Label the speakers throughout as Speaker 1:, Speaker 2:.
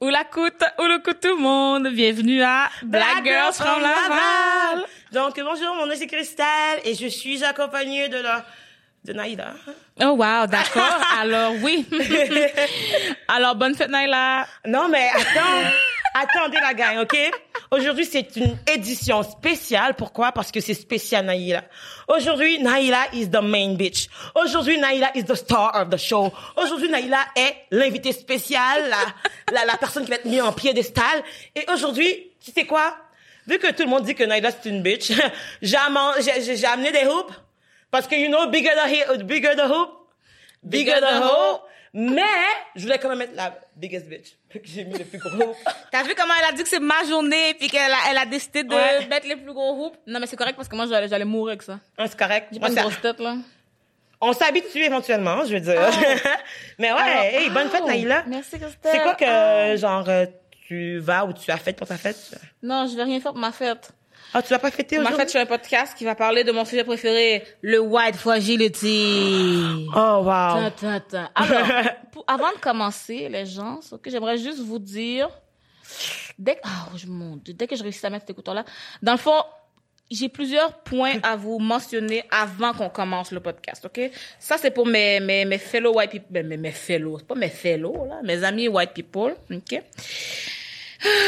Speaker 1: Oula coute, oula coute tout le monde. Bienvenue à Black, Girls from Laval.
Speaker 2: Donc, bonjour, mon nom c'est Christelle et je suis accompagnée de la, de Naïda.
Speaker 1: Oh wow, d'accord. Alors oui. Alors bonne fête Naila.
Speaker 2: Non, mais attends. Attendez la gang, OK? Aujourd'hui, c'est une édition spéciale. Pourquoi? Parce que c'est spécial Naïla. Aujourd'hui, Naïla is the main bitch. Aujourd'hui, Naïla is the star of the show. Aujourd'hui, Naïla est l'invité spécial, la, la, la personne qui va être mise en piédestal. Et aujourd'hui, tu sais quoi? Vu que tout le monde dit que Naïla c'est une bitch, j'ai amen- j'ai j'ai amené des hoops. Parce que, you know, bigger the, he- bigger the hoop, bigger the hoop. Mais, je voulais quand même mettre la biggest bitch. J'ai mis le plus gros hoop.
Speaker 1: T'as vu comment elle a dit que c'est ma journée puis qu'elle a, elle a décidé de
Speaker 2: Ouais.
Speaker 1: mettre les plus gros hoops? Non mais c'est correct parce que moi j'allais, j'allais mourir avec ça.
Speaker 2: Hein, c'est correct.
Speaker 1: J'ai pas une grosse tête là.
Speaker 2: on s'habitue éventuellement, je veux dire. Mais ouais,
Speaker 1: Alors,
Speaker 2: hey, bonne fête,
Speaker 1: oh,
Speaker 2: Naïla.
Speaker 1: Merci Christelle.
Speaker 2: C'est quoi que,
Speaker 1: Ah.
Speaker 2: genre, euh, tu vas ou tu as fait pour ta fête?
Speaker 1: Non, je vais rien faire pour ma fête.
Speaker 2: Ah, tu l'as pas
Speaker 1: ma
Speaker 2: aujourd'hui?
Speaker 1: fête, je fais un podcast qui va parler de mon sujet préféré, le white fragility.
Speaker 2: Oh, wow.
Speaker 1: Tin, tin, tin. Alors, pour- avant de commencer, les gens, ok, j'aimerais juste vous dire, dès que, ah, je monte, dès que je réussis à mettre cet écouteur-là, dans le fond, j'ai plusieurs points à vous mentionner avant qu'on commence le podcast, ok? Ça, c'est pour mes, mes, mes fellow white people, mes, mes fellow, c'est pas mes fellow, là, mes amis white people, ok?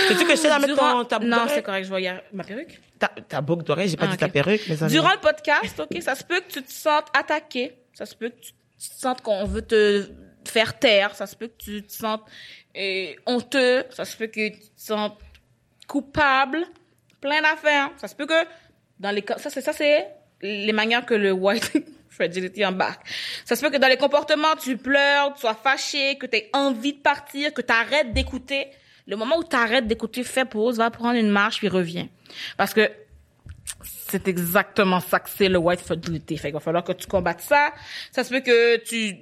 Speaker 2: Sais-tu que je t'ai dans mettre
Speaker 1: Durant-
Speaker 2: ton, ta boucle
Speaker 1: non, c'est correct, je vais y arriver. Ma perruque?
Speaker 2: Ta, ta boucle d'oreille, j'ai pas
Speaker 1: Ah,
Speaker 2: dit ta perruque, mes amis.
Speaker 1: Durant le podcast, ok, ça se peut que tu te sentes attaqué, ça se peut que tu te sentes qu'on veut te faire taire, ça se peut que tu te sentes euh, honteux, ça se peut que tu te sentes coupable, plein d'affaires. Ça se peut que dans les ça c'est ça c'est les manières que le white fragility embarque. Ça se peut que dans les comportements tu pleures, tu sois fâché, que tu aies envie de partir, que tu arrêtes d'écouter. Le moment où tu arrêtes d'écouter, fais pause, va prendre une marche puis reviens. Parce que c'est exactement ça que c'est le white fragility. Fait qu'il va falloir que tu combattes ça. Ça se peut que tu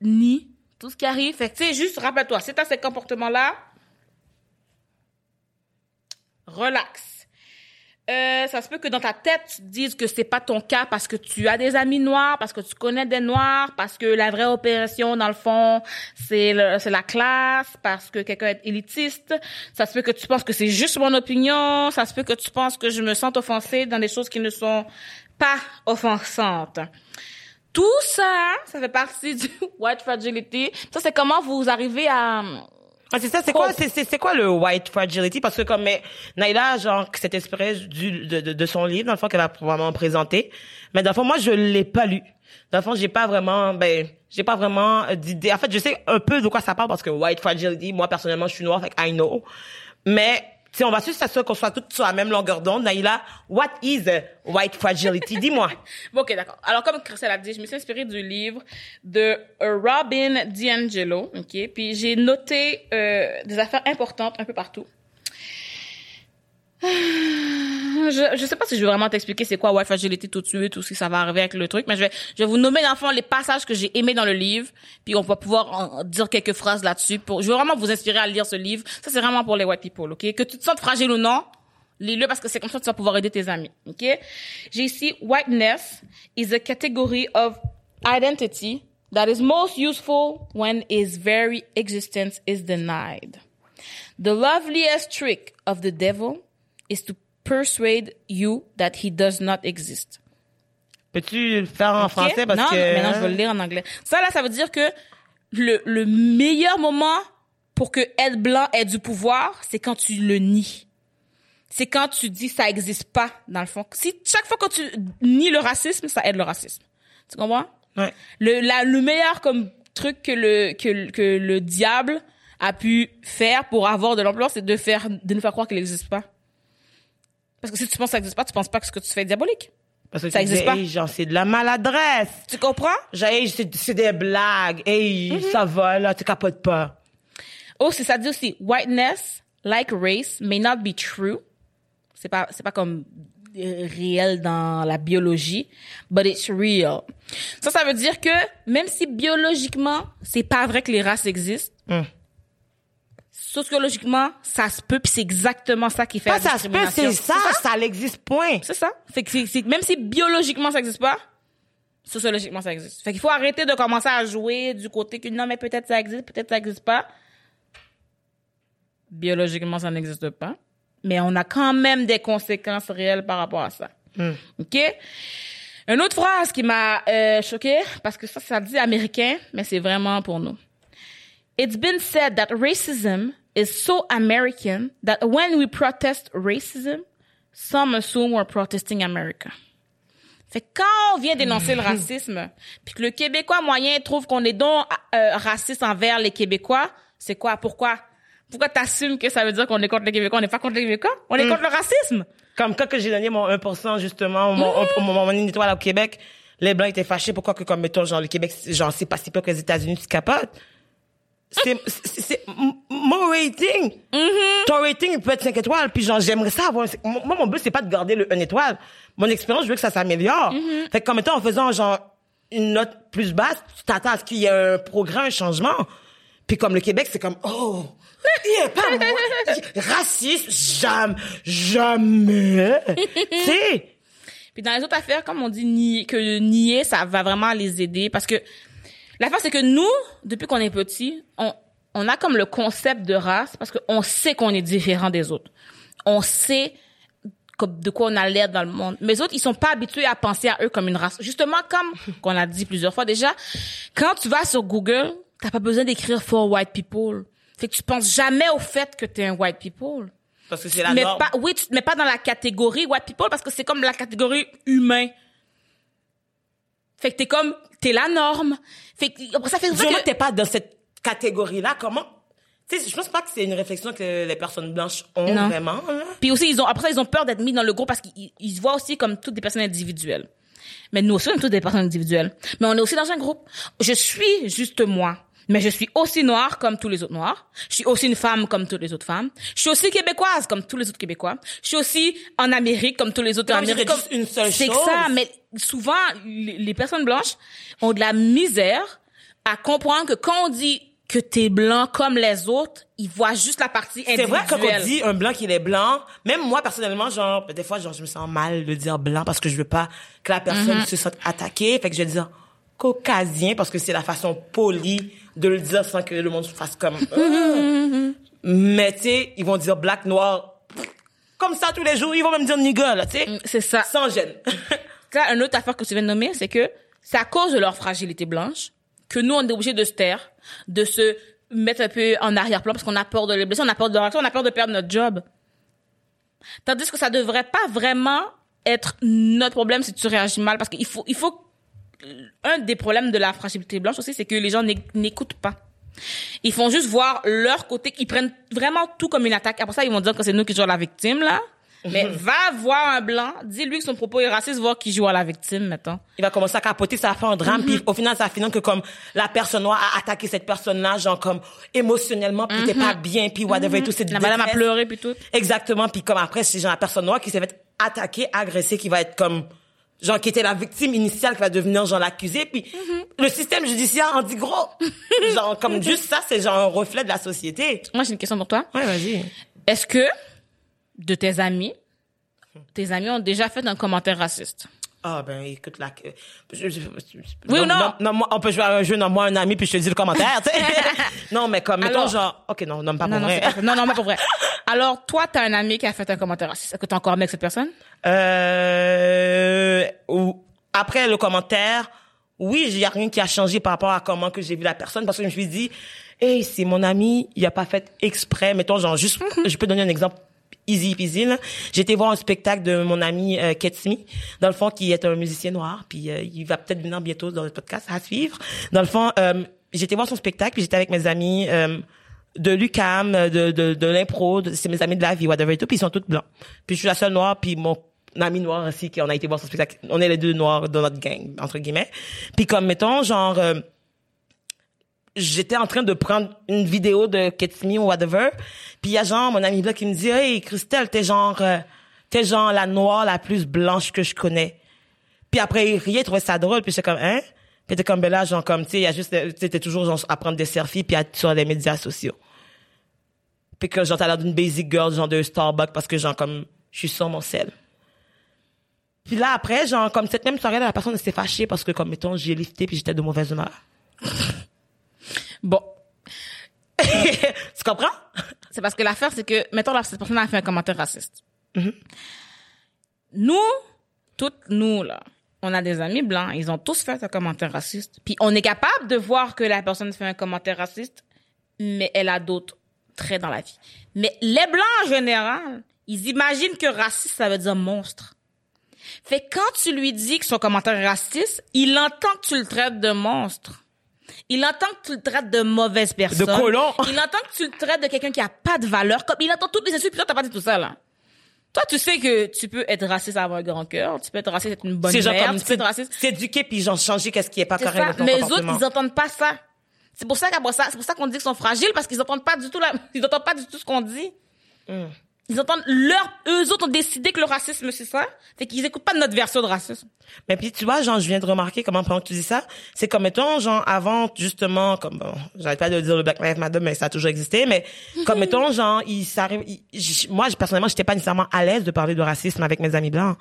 Speaker 1: nies tout ce qui arrive. Fait que, tu sais, juste rappelle-toi, si t'as ces comportements-là, relax. Euh, ça se peut que dans ta tête, tu dises que c'est pas ton cas parce que tu as des amis noirs, parce que tu connais des noirs, parce que la vraie opération, dans le fond, c'est la classe, parce que quelqu'un est élitiste. Ça se peut que tu penses que c'est juste mon opinion. Ça se peut que tu penses que je me sens offensée dans des choses qui ne sont pas offensantes. Tout ça, ça fait partie du white fragility. Ça, c'est comment vous arrivez à...
Speaker 2: Ah, c'est ça, c'est quoi, c'est, c'est, c'est quoi le white fragility? Parce que comme, mais, Naïla, genre, s'est inspirée du, de, de, de son livre, dans le fond, qu'elle va probablement présenter. Mais dans le fond, moi, je l'ai pas lu. Dans le fond, j'ai pas vraiment, ben, j'ai pas vraiment d'idée. En fait, je sais un peu de quoi ça parle parce que white fragility, moi, personnellement, je suis noire, fait I know. Mais, sais, on va juste s'assurer qu'on soit toutes sur la même longueur d'onde. Naïla, what is white fragility? Dis-moi.
Speaker 1: Bon, ok, d'accord. Alors, comme Christelle a dit, je me suis inspirée du livre de Robin DiAngelo, ok? Puis j'ai noté euh, des affaires importantes un peu partout. Je, je sais pas si je vais vraiment t'expliquer c'est quoi white fragility tout de suite ou si ça va arriver avec le truc, mais je vais, je vais vous nommer dans les passages que j'ai aimés dans le livre, puis on va pouvoir dire quelques phrases là-dessus. Pour, je veux vraiment vous inspirer à lire ce livre. Ça, c'est vraiment pour les white people, ok? Que tu te sentes fragile ou non, lis-le parce que c'est comme ça que tu vas pouvoir aider tes amis, ok? J'ai ici, whiteness is a category of identity that is most useful when its very existence is denied. The loveliest trick of the devil is to persuade you that he does not exist.
Speaker 2: Peux-tu le faire en français? Parce
Speaker 1: non,
Speaker 2: que...
Speaker 1: mais non, je vais le lire en anglais. Ça, là, ça veut dire que le, le meilleur moment pour que être blanc ait du pouvoir, c'est quand tu le nies. C'est quand tu dis ça existe pas, dans le fond. Si chaque fois que tu nies le racisme, ça aide le racisme. Tu comprends?
Speaker 2: Ouais.
Speaker 1: Le, la, le meilleur comme truc que le, que, que le diable a pu faire pour avoir de l'emploi, c'est de faire, de nous faire croire qu'il n'existe pas. Parce que si tu penses que ça n'existe pas, tu penses pas que ce que tu fais est diabolique.
Speaker 2: Parce que
Speaker 1: Ça existe pas.
Speaker 2: hey, genre, c'est de la maladresse.
Speaker 1: Tu comprends?
Speaker 2: Genre, hey, c'est, des blagues. Hey,
Speaker 1: Mm-hmm.
Speaker 2: ça va, là, tu capotes pas.
Speaker 1: Oh, c'est ça dit aussi, whiteness, like race, may not be true. C'est pas, c'est pas comme euh, réel dans la biologie, but it's real. Ça, ça veut dire que même si biologiquement, c'est pas vrai que les races existent,
Speaker 2: Hum.
Speaker 1: Sociologiquement, ça se peut, puis c'est exactement ça qui fait
Speaker 2: Pas
Speaker 1: la
Speaker 2: ça se peut, c'est ça, ça? l'existe, point.
Speaker 1: C'est ça. Fait que c'est, c'est- même si biologiquement ça existe pas, sociologiquement ça existe. Fait qu'il faut arrêter de commencer à jouer du côté que non mais peut-être ça existe, peut-être ça existe pas. biologiquement, ça n'existe pas. Mais on a quand même des conséquences réelles par rapport à ça. OK? Une autre phrase qui m'a euh, choquée, parce que ça, ça dit américain, mais c'est vraiment pour nous. It's been said that racism is so American that when we protest racism, some assume we're protesting America. Fait quand on vient dénoncer le racisme, puis que le Québécois moyen trouve qu'on est donc euh, raciste envers les Québécois, c'est quoi? Pourquoi? Pourquoi t'assumes que ça veut dire qu'on est contre les Québécois? On n'est pas contre les Québécois? On est contre le racisme?
Speaker 2: Comme quand que j'ai donné mon 1%, justement, mon, mon, mon, mon étoile au Québec, les Blancs étaient fâchés. Pourquoi que, comme, mettons, genre, le Québec, genre, c'est pas si peu que les États-Unis, tu capotes? C'est, c'est, mon rating. Ton rating, il peut être 5 étoiles. Puis genre, j'aimerais ça avoir, moi, mon but, c'est pas de garder le 1 étoile. Mon expérience, je veux que ça s'améliore. Fait que, comme étant, en faisant, genre, une note plus basse, tu t'attends à ce qu'il y ait un progrès, un changement. Puis comme le Québec, c'est comme, oh, il est pas moi. Raciste, jamais, jamais. tu sais?
Speaker 1: Puis dans les autres affaires, comme on dit nier, que nier, ça va vraiment les aider parce que l'affaire c'est que nous, depuis qu'on est petit, on on a comme le concept de race parce qu'on sait qu'on est différent des autres. On sait de quoi on a l'air dans le monde. Mais les autres, ils sont pas habitués à penser à eux comme une race. Justement, comme qu'on a dit plusieurs fois déjà, quand tu vas sur Google, t'as pas besoin d'écrire for white people. Fait que tu penses jamais au fait que t'es un white people
Speaker 2: Parce que c'est la
Speaker 1: mais
Speaker 2: norme.
Speaker 1: pas, oui, tu te mets pas dans la catégorie white people parce que c'est comme la catégorie humain. Fait que t'es comme, t'es la norme. Fait que, après ça fait
Speaker 2: Du
Speaker 1: que-
Speaker 2: t'es pas dans cette catégorie-là, comment? Tu sais, je pense pas que c'est une réflexion que les personnes blanches ont
Speaker 1: Non.
Speaker 2: vraiment.
Speaker 1: Puis aussi, ils ont, après ça, ils ont peur d'être mis dans le groupe parce qu'ils ils se voient aussi comme toutes des personnes individuelles. Mais nous aussi, on est toutes des personnes individuelles. Mais on est aussi dans un groupe. Je suis juste moi. Mais je suis aussi noire comme tous les autres noirs. Je suis aussi une femme comme toutes les autres femmes. Je suis aussi québécoise comme tous les autres québécois. Je suis aussi en Amérique comme tous les autres en
Speaker 2: Comme
Speaker 1: Amérique.
Speaker 2: juste une seule
Speaker 1: C'est que ça, mais souvent, les personnes blanches ont de la misère à comprendre que quand on dit que t'es blanc comme les autres, ils voient juste la partie
Speaker 2: C'est vrai quand
Speaker 1: individuelle.
Speaker 2: on dit un blanc qu'il est blanc, même moi personnellement, genre des fois genre je me sens mal de dire blanc parce que je veux pas que la personne
Speaker 1: Mm-hmm.
Speaker 2: se sente attaquée, fait que je vais dire caucasien parce que c'est la façon polie de le dire sans que le monde se fasse comme. Ah. Mais tu sais, ils vont dire black noir comme ça tous les jours, ils vont même dire nigga là, tu sais.
Speaker 1: Mm, C'est ça.
Speaker 2: Sans gêne.
Speaker 1: Là, une autre affaire que tu viens de nommer, c'est que c'est à cause de leur fragilité blanche que nous, on est obligés de se taire, de se mettre un peu en arrière-plan parce qu'on a peur de les blesser, on a peur de leur action, on a peur de perdre notre job. Tandis que ça devrait pas vraiment être notre problème si tu réagis mal parce qu'il faut, il faut, un des problèmes de la fragilité blanche aussi, c'est que les gens n'éc- n'écoutent pas. Ils font juste voir leur côté, ils prennent vraiment tout comme une attaque. Après ça, ils vont dire que c'est nous qui jouons la victime, là. Mais va voir un blanc, dis-lui que son propos est raciste, voir qui joue à la victime, mettons.
Speaker 2: il va commencer à capoter, ça va faire un drame, puis au final, ça finit que comme la personne noire a attaqué cette personne-là, genre comme émotionnellement, puis t'es pas bien, puis whatever et tout, c'est
Speaker 1: Mm-hmm. La madame a
Speaker 2: détresse.
Speaker 1: pleuré puis tout.
Speaker 2: Exactement, puis comme après, c'est genre la personne noire qui s'est fait attaquer, agresser, qui va être comme genre qui était la victime initiale qui va devenir genre l'accusé, puis le système judiciaire en dit gros. genre comme juste ça, c'est genre un reflet de la société.
Speaker 1: Moi, j'ai une question pour toi.
Speaker 2: Ouais, vas-y.
Speaker 1: Est-ce que, de tes amis, tes amis ont déjà fait un commentaire raciste?
Speaker 2: Ah ben écoute je-
Speaker 1: Oui ou non?
Speaker 2: non, moi, on peut jouer à un jeu, non, moi un ami, puis je te dis le commentaire. tu sais. non, mais comme mettons
Speaker 1: Alors-
Speaker 2: genre, ok non, non pas
Speaker 1: Non,
Speaker 2: pour
Speaker 1: non,
Speaker 2: vrai.
Speaker 1: pas- non, non, pas pour vrai. Alors, toi, t'as un ami qui a fait un commentaire. Est-ce que t'es encore avec cette personne?
Speaker 2: Euh, ou après le commentaire, oui, il y a rien qui a changé par rapport à comment que j'ai vu la personne parce que je me suis dit, hey, c'est mon ami, il a pas fait exprès. Mettons genre juste, je peux donner un exemple easy peasy. J'étais voir un spectacle de mon ami euh, Ketsmi, dans le fond qui est un musicien noir, puis euh, il va peut-être venir bientôt dans le podcast à suivre. Dans le fond, euh, j'étais voir son spectacle, puis j'étais avec mes amis. euh, de l'UCAM, de, de, de l'impro, c'est mes amis de la vie, whatever et tout, puis ils sont tous blancs. Puis je suis la seule noire, puis mon ami noir aussi, qui on a été voir son spectacle. On est les deux noirs dans notre gang, entre guillemets. Puis comme, mettons, genre, euh, j'étais en train de prendre une vidéo de Ketsmi ou whatever, puis il y a genre mon ami blanc qui me dit, hey, Christelle, t'es genre, euh, t'es genre la noire la plus blanche que je connais. Puis après, il riait, il trouvait ça drôle, puis j'étais comme, hein? Puis t'es comme, ben genre, comme, tu sais, il y a juste, sais, t'es toujours, genre, à prendre des selfies, puis à, sur les médias sociaux. Puis que, genre, t'as l'air d'une basic girl, genre, de Starbucks, parce que, genre, comme, je suis sur mon sel. Puis là, après, genre, comme, cette même soirée, la personne s'est fâchée parce que, comme, mettons, j'ai lifté, puis j'étais de mauvaise humeur.
Speaker 1: Bon.
Speaker 2: tu comprends?
Speaker 1: C'est parce que l'affaire, c'est que, mettons, là, cette personne a fait un commentaire raciste.
Speaker 2: Mhm.
Speaker 1: Nous, toutes nous, là, on a des amis blancs, ils ont tous fait un commentaire raciste. Puis on est capable de voir que la personne fait un commentaire raciste, mais elle a d'autres traits dans la vie. Mais les blancs, en général, ils imaginent que raciste, ça veut dire monstre. Fait quand tu lui dis que son commentaire est raciste, il entend que tu le traites de monstre. Il entend que tu le traites de mauvaise personne.
Speaker 2: De colon.
Speaker 1: Il entend que tu le traites de quelqu'un qui a pas de valeur. Comme il entend toutes les insultes, puis toi, t'as pas dit tout ça, là. Toi, tu sais que tu peux être raciste avoir un grand cœur, tu peux être raciste être une bonne
Speaker 2: genre
Speaker 1: mère,
Speaker 2: comme
Speaker 1: tu peux être raciste.
Speaker 2: s'éduquer puis genre changer qu'est-ce qui est pas correct
Speaker 1: ça.
Speaker 2: dans ton
Speaker 1: Mais les autres, ils entendent pas ça. C'est pour ça qu'après ça, c'est pour ça qu'on dit qu'ils sont fragiles parce qu'ils entendent pas du tout la, ils entendent pas du tout ce qu'on dit.
Speaker 2: Mm.
Speaker 1: Ils entendent leur, eux autres ont décidé que le racisme c'est ça? Fait qu'ils écoutent pas notre version de racisme.
Speaker 2: Mais puis tu vois, genre je viens de remarquer comment pendant que tu dis ça, c'est comme mettons genre avant justement comme bon, j'arrête pas de dire le Black Lives Matter mais ça a toujours existé mais comme mettons genre il s'arrive moi personnellement, j'étais pas nécessairement à l'aise de parler de racisme avec mes amis blancs.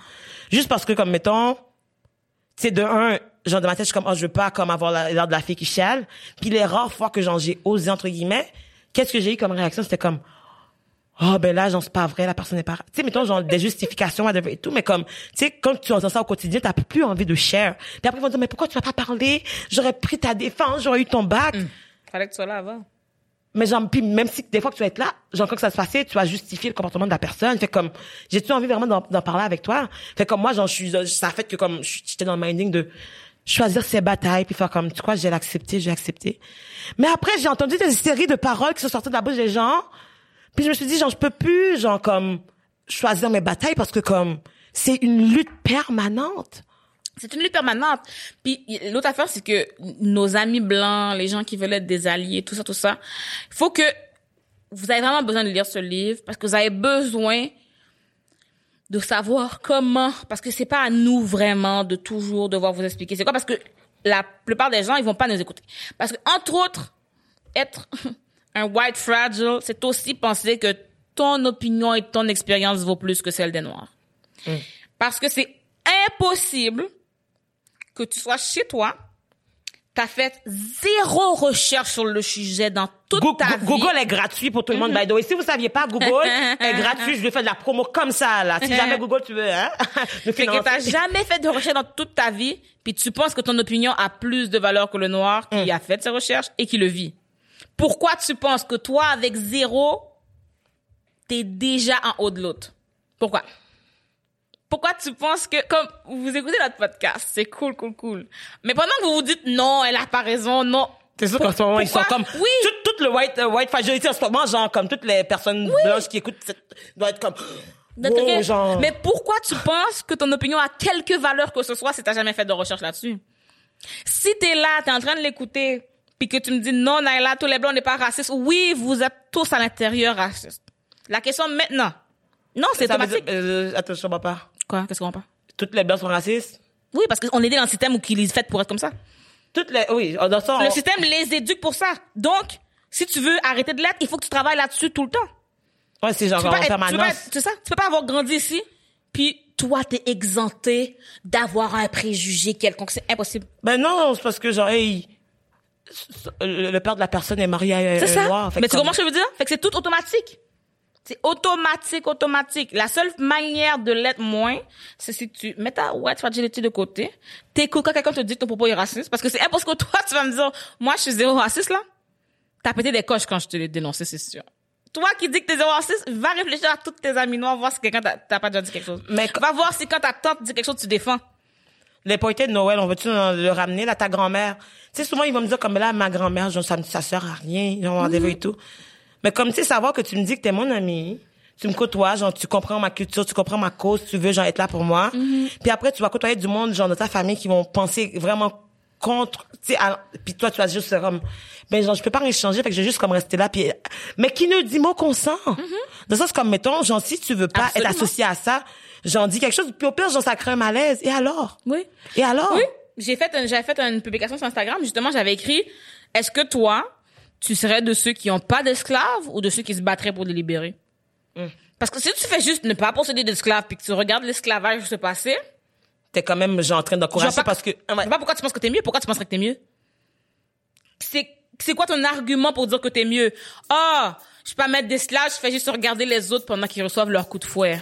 Speaker 2: Juste parce que comme mettons tu sais de un genre dans ma tête je suis comme oh je veux pas comme avoir la- l'air de la fille qui chiale. Puis les rares fois que genre j'ai osé entre guillemets, qu'est-ce que j'ai eu comme réaction? C'était comme oh ben là genre c'est pas vrai la personne n'est pas tu sais mettons genre des justifications et tout mais comme tu sais quand tu entends ça au quotidien t'as plus envie de share. Puis après ils vont dire mais pourquoi tu vas pas parler? J'aurais pris ta défense j'aurais eu ton bac.
Speaker 1: Fallait que tu sois là avant.
Speaker 2: mais genre puis même si des fois que tu vas être là genre quand que ça se passait tu vas justifier le comportement de la personne. Fait comme j'ai tu envie vraiment d'en parler avec toi? Fait comme moi genre je suis ça fait que comme j'étais dans le minding de choisir ses batailles puis faire comme tu crois j'ai l'accepté j'ai accepté mais après j'ai entendu des séries de paroles qui sont sorties de la bouche des gens puis je me suis dit genre je peux plus genre comme choisir mes batailles parce que comme c'est une lutte permanente
Speaker 1: C'est une lutte permanente. Puis l'autre affaire, c'est que nos amis blancs, les gens qui veulent être des alliés, tout ça, tout ça, il faut que vous avez vraiment besoin de lire ce livre parce que vous avez besoin de savoir comment, parce que c'est pas à nous vraiment de toujours devoir vous expliquer. C'est quoi? Parce que la plupart des gens, ils vont pas nous écouter. Parce que, entre autres, être un white fragile, c'est aussi penser que ton opinion et ton expérience vaut plus que celle des noirs. Parce que c'est impossible que tu sois chez toi, t'as fait zéro recherche sur le sujet dans toute
Speaker 2: Go-
Speaker 1: ta vie.
Speaker 2: Google est gratuit pour tout le monde by the way si vous saviez pas Google est gratuit je vais faire de la promo comme ça là si jamais Google tu veux hein
Speaker 1: Fait que t'as jamais fait de recherche dans toute ta vie, puis tu penses que ton opinion a plus de valeur que le noir qui
Speaker 2: Mm.
Speaker 1: a fait ses recherches et qui le vit. Pourquoi tu penses que toi, avec zéro, t'es déjà en haut de l'autre? Pourquoi? Pourquoi tu penses que, comme vous écoutez notre podcast, c'est cool, cool, cool. Mais pendant que vous vous dites non, elle a pas raison, non.
Speaker 2: C'est sûr qu'en ce moment, ils sont comme...
Speaker 1: Oui.
Speaker 2: Toute, toute le white, euh, white fragility en ce moment, genre, comme toutes les personnes blanches qui écoutent, doivent être comme... Wow, genre...
Speaker 1: Mais pourquoi tu penses que ton opinion a quelque valeur que ce soit si t'as jamais fait de recherche là-dessus? Si t'es là, t'es en train de l'écouter, puis que tu me dis non, Naila, tous les blancs n'est pas racistes. Oui, vous êtes tous à l'intérieur racistes. La question maintenant. Non, c'est
Speaker 2: veut
Speaker 1: automatique.
Speaker 2: dire- euh, attends, je comprends pas.
Speaker 1: Quoi? Qu'est-ce qu'on va pas?
Speaker 2: Toutes les blancs sont racistes?
Speaker 1: Oui, parce qu'on est dans le système où qu'ils les fait pour être comme ça.
Speaker 2: Toutes les... Oui, dans
Speaker 1: Le
Speaker 2: on-
Speaker 1: système les éduque pour ça. Donc, si tu veux arrêter de l'être, il faut que tu travailles là-dessus tout le temps.
Speaker 2: Ouais, c'est genre en
Speaker 1: être- tu peux pas
Speaker 2: permanence.
Speaker 1: ça? Tu peux pas avoir grandi ici, puis toi, t'es exempté d'avoir un préjugé quelconque. C'est impossible.
Speaker 2: Ben non, c'est parce que genre, hey, le le père de la personne est marié à
Speaker 1: C'est ça.
Speaker 2: noir.
Speaker 1: Mais tu comprends ce que je veux dire? Fait que c'est tout automatique. C'est automatique, automatique. La seule manière de l'être moins, c'est si tu mets ta white fragility de côté, t'écoutes quand quelqu'un te dit que ton propos est raciste, parce que c'est impossible que toi, tu vas me dire, moi, je suis zéro raciste, là. T'as pété des coches quand je te l'ai dénoncé, c'est sûr. Toi qui dis que t'es zéro raciste, va réfléchir à toutes tes amis noirs, voir si quelqu'un t'a pas déjà dit quelque chose.
Speaker 2: Mais-
Speaker 1: va voir si quand ta tante dit quelque chose, tu défends.
Speaker 2: Les pointés de Noël, on veut-tu le ramener, là, ta grand-mère? Tu sais, souvent, ils vont me dire, comme, là, ma grand-mère, genre, ça, me- ça sert à rien, genre, rendez-vous et tout. Mais comme, tu sais, savoir que tu me dis que t'es mon ami, tu me côtoies, genre, tu comprends ma culture, tu comprends ma cause, tu veux, genre, être là pour moi. Puis après, tu vas côtoyer du monde, genre, de ta famille qui vont penser vraiment contre, tu sais, puis toi, tu vas juste comme, ben, genre, je peux pas rien changer, fait que je vais juste comme rester là, puis, mais qui ne dit mot consent? Dans le sens, comme, mettons, genre, si tu veux pas
Speaker 1: Absolument.
Speaker 2: être associé à ça, j'en dis quelque chose, puis au pire, genre, ça crée un malaise. Et alors?
Speaker 1: Oui.
Speaker 2: Et alors?
Speaker 1: Oui, j'ai fait un- j'avais fait une publication sur Instagram, justement, j'avais écrit est-ce que toi, tu serais de ceux qui ont pas d'esclaves ou de ceux qui se battraient pour les libérer? Parce que si tu fais juste ne pas posséder d'esclaves puis que tu regardes l'esclavage se passer,
Speaker 2: T'es quand même, genre, en train d'encourager
Speaker 1: pas
Speaker 2: parce que,
Speaker 1: je vois pas pourquoi tu penses que t'es mieux, pourquoi tu penserais que t'es mieux? C'est c'est quoi ton argument pour dire que t'es mieux? Ah,
Speaker 3: Je peux pas mettre des slash, je fais juste regarder les autres pendant qu'ils reçoivent leur coup de fouet.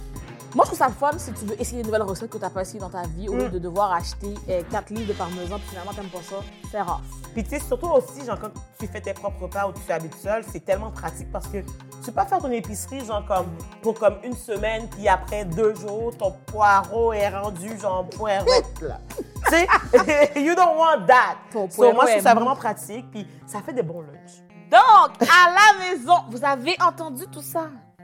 Speaker 1: Moi, je trouve ça le fun si tu veux essayer une nouvelle recette que tu n'as pas essayé dans ta vie au lieu de devoir acheter 4 livres de parmesan puis finalement, tu pas ça. C'est rare.
Speaker 2: Puis tu sais, surtout aussi, genre, quand tu fais tes propres repas ou tu habites seul, c'est tellement pratique parce que tu peux pas faire ton épicerie, genre, comme pour comme une semaine, puis après deux jours, ton poireau est rendu, genre, là. tu sais, you don't want that.
Speaker 1: Ton
Speaker 2: So, moi,
Speaker 1: poireau
Speaker 2: je trouve ça vraiment pratique, puis ça fait des bons lunchs.
Speaker 1: Donc, à la maison, vous avez entendu tout ça?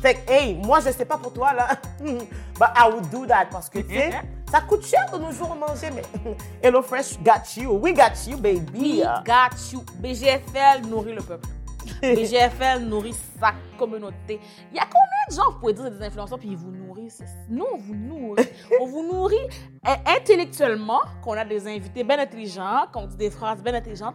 Speaker 2: Fait que, hey, moi, je sais pas pour toi, là. But I would do that parce que, tu sais, ça coûte cher de nos jours manger, mais Hello Fresh got you. We got you, baby.
Speaker 1: We got you. BGFL nourrit le peuple. BGFL nourrit sa communauté. Il y a combien de gens, vous pouvez dire, c'est des influenceurs, puis ils vous nourrissent? Nous, on vous nourrit. on vous nourrit euh, intellectuellement, qu'on a des invités bien intelligents, qu'on dit des phrases bien intelligentes,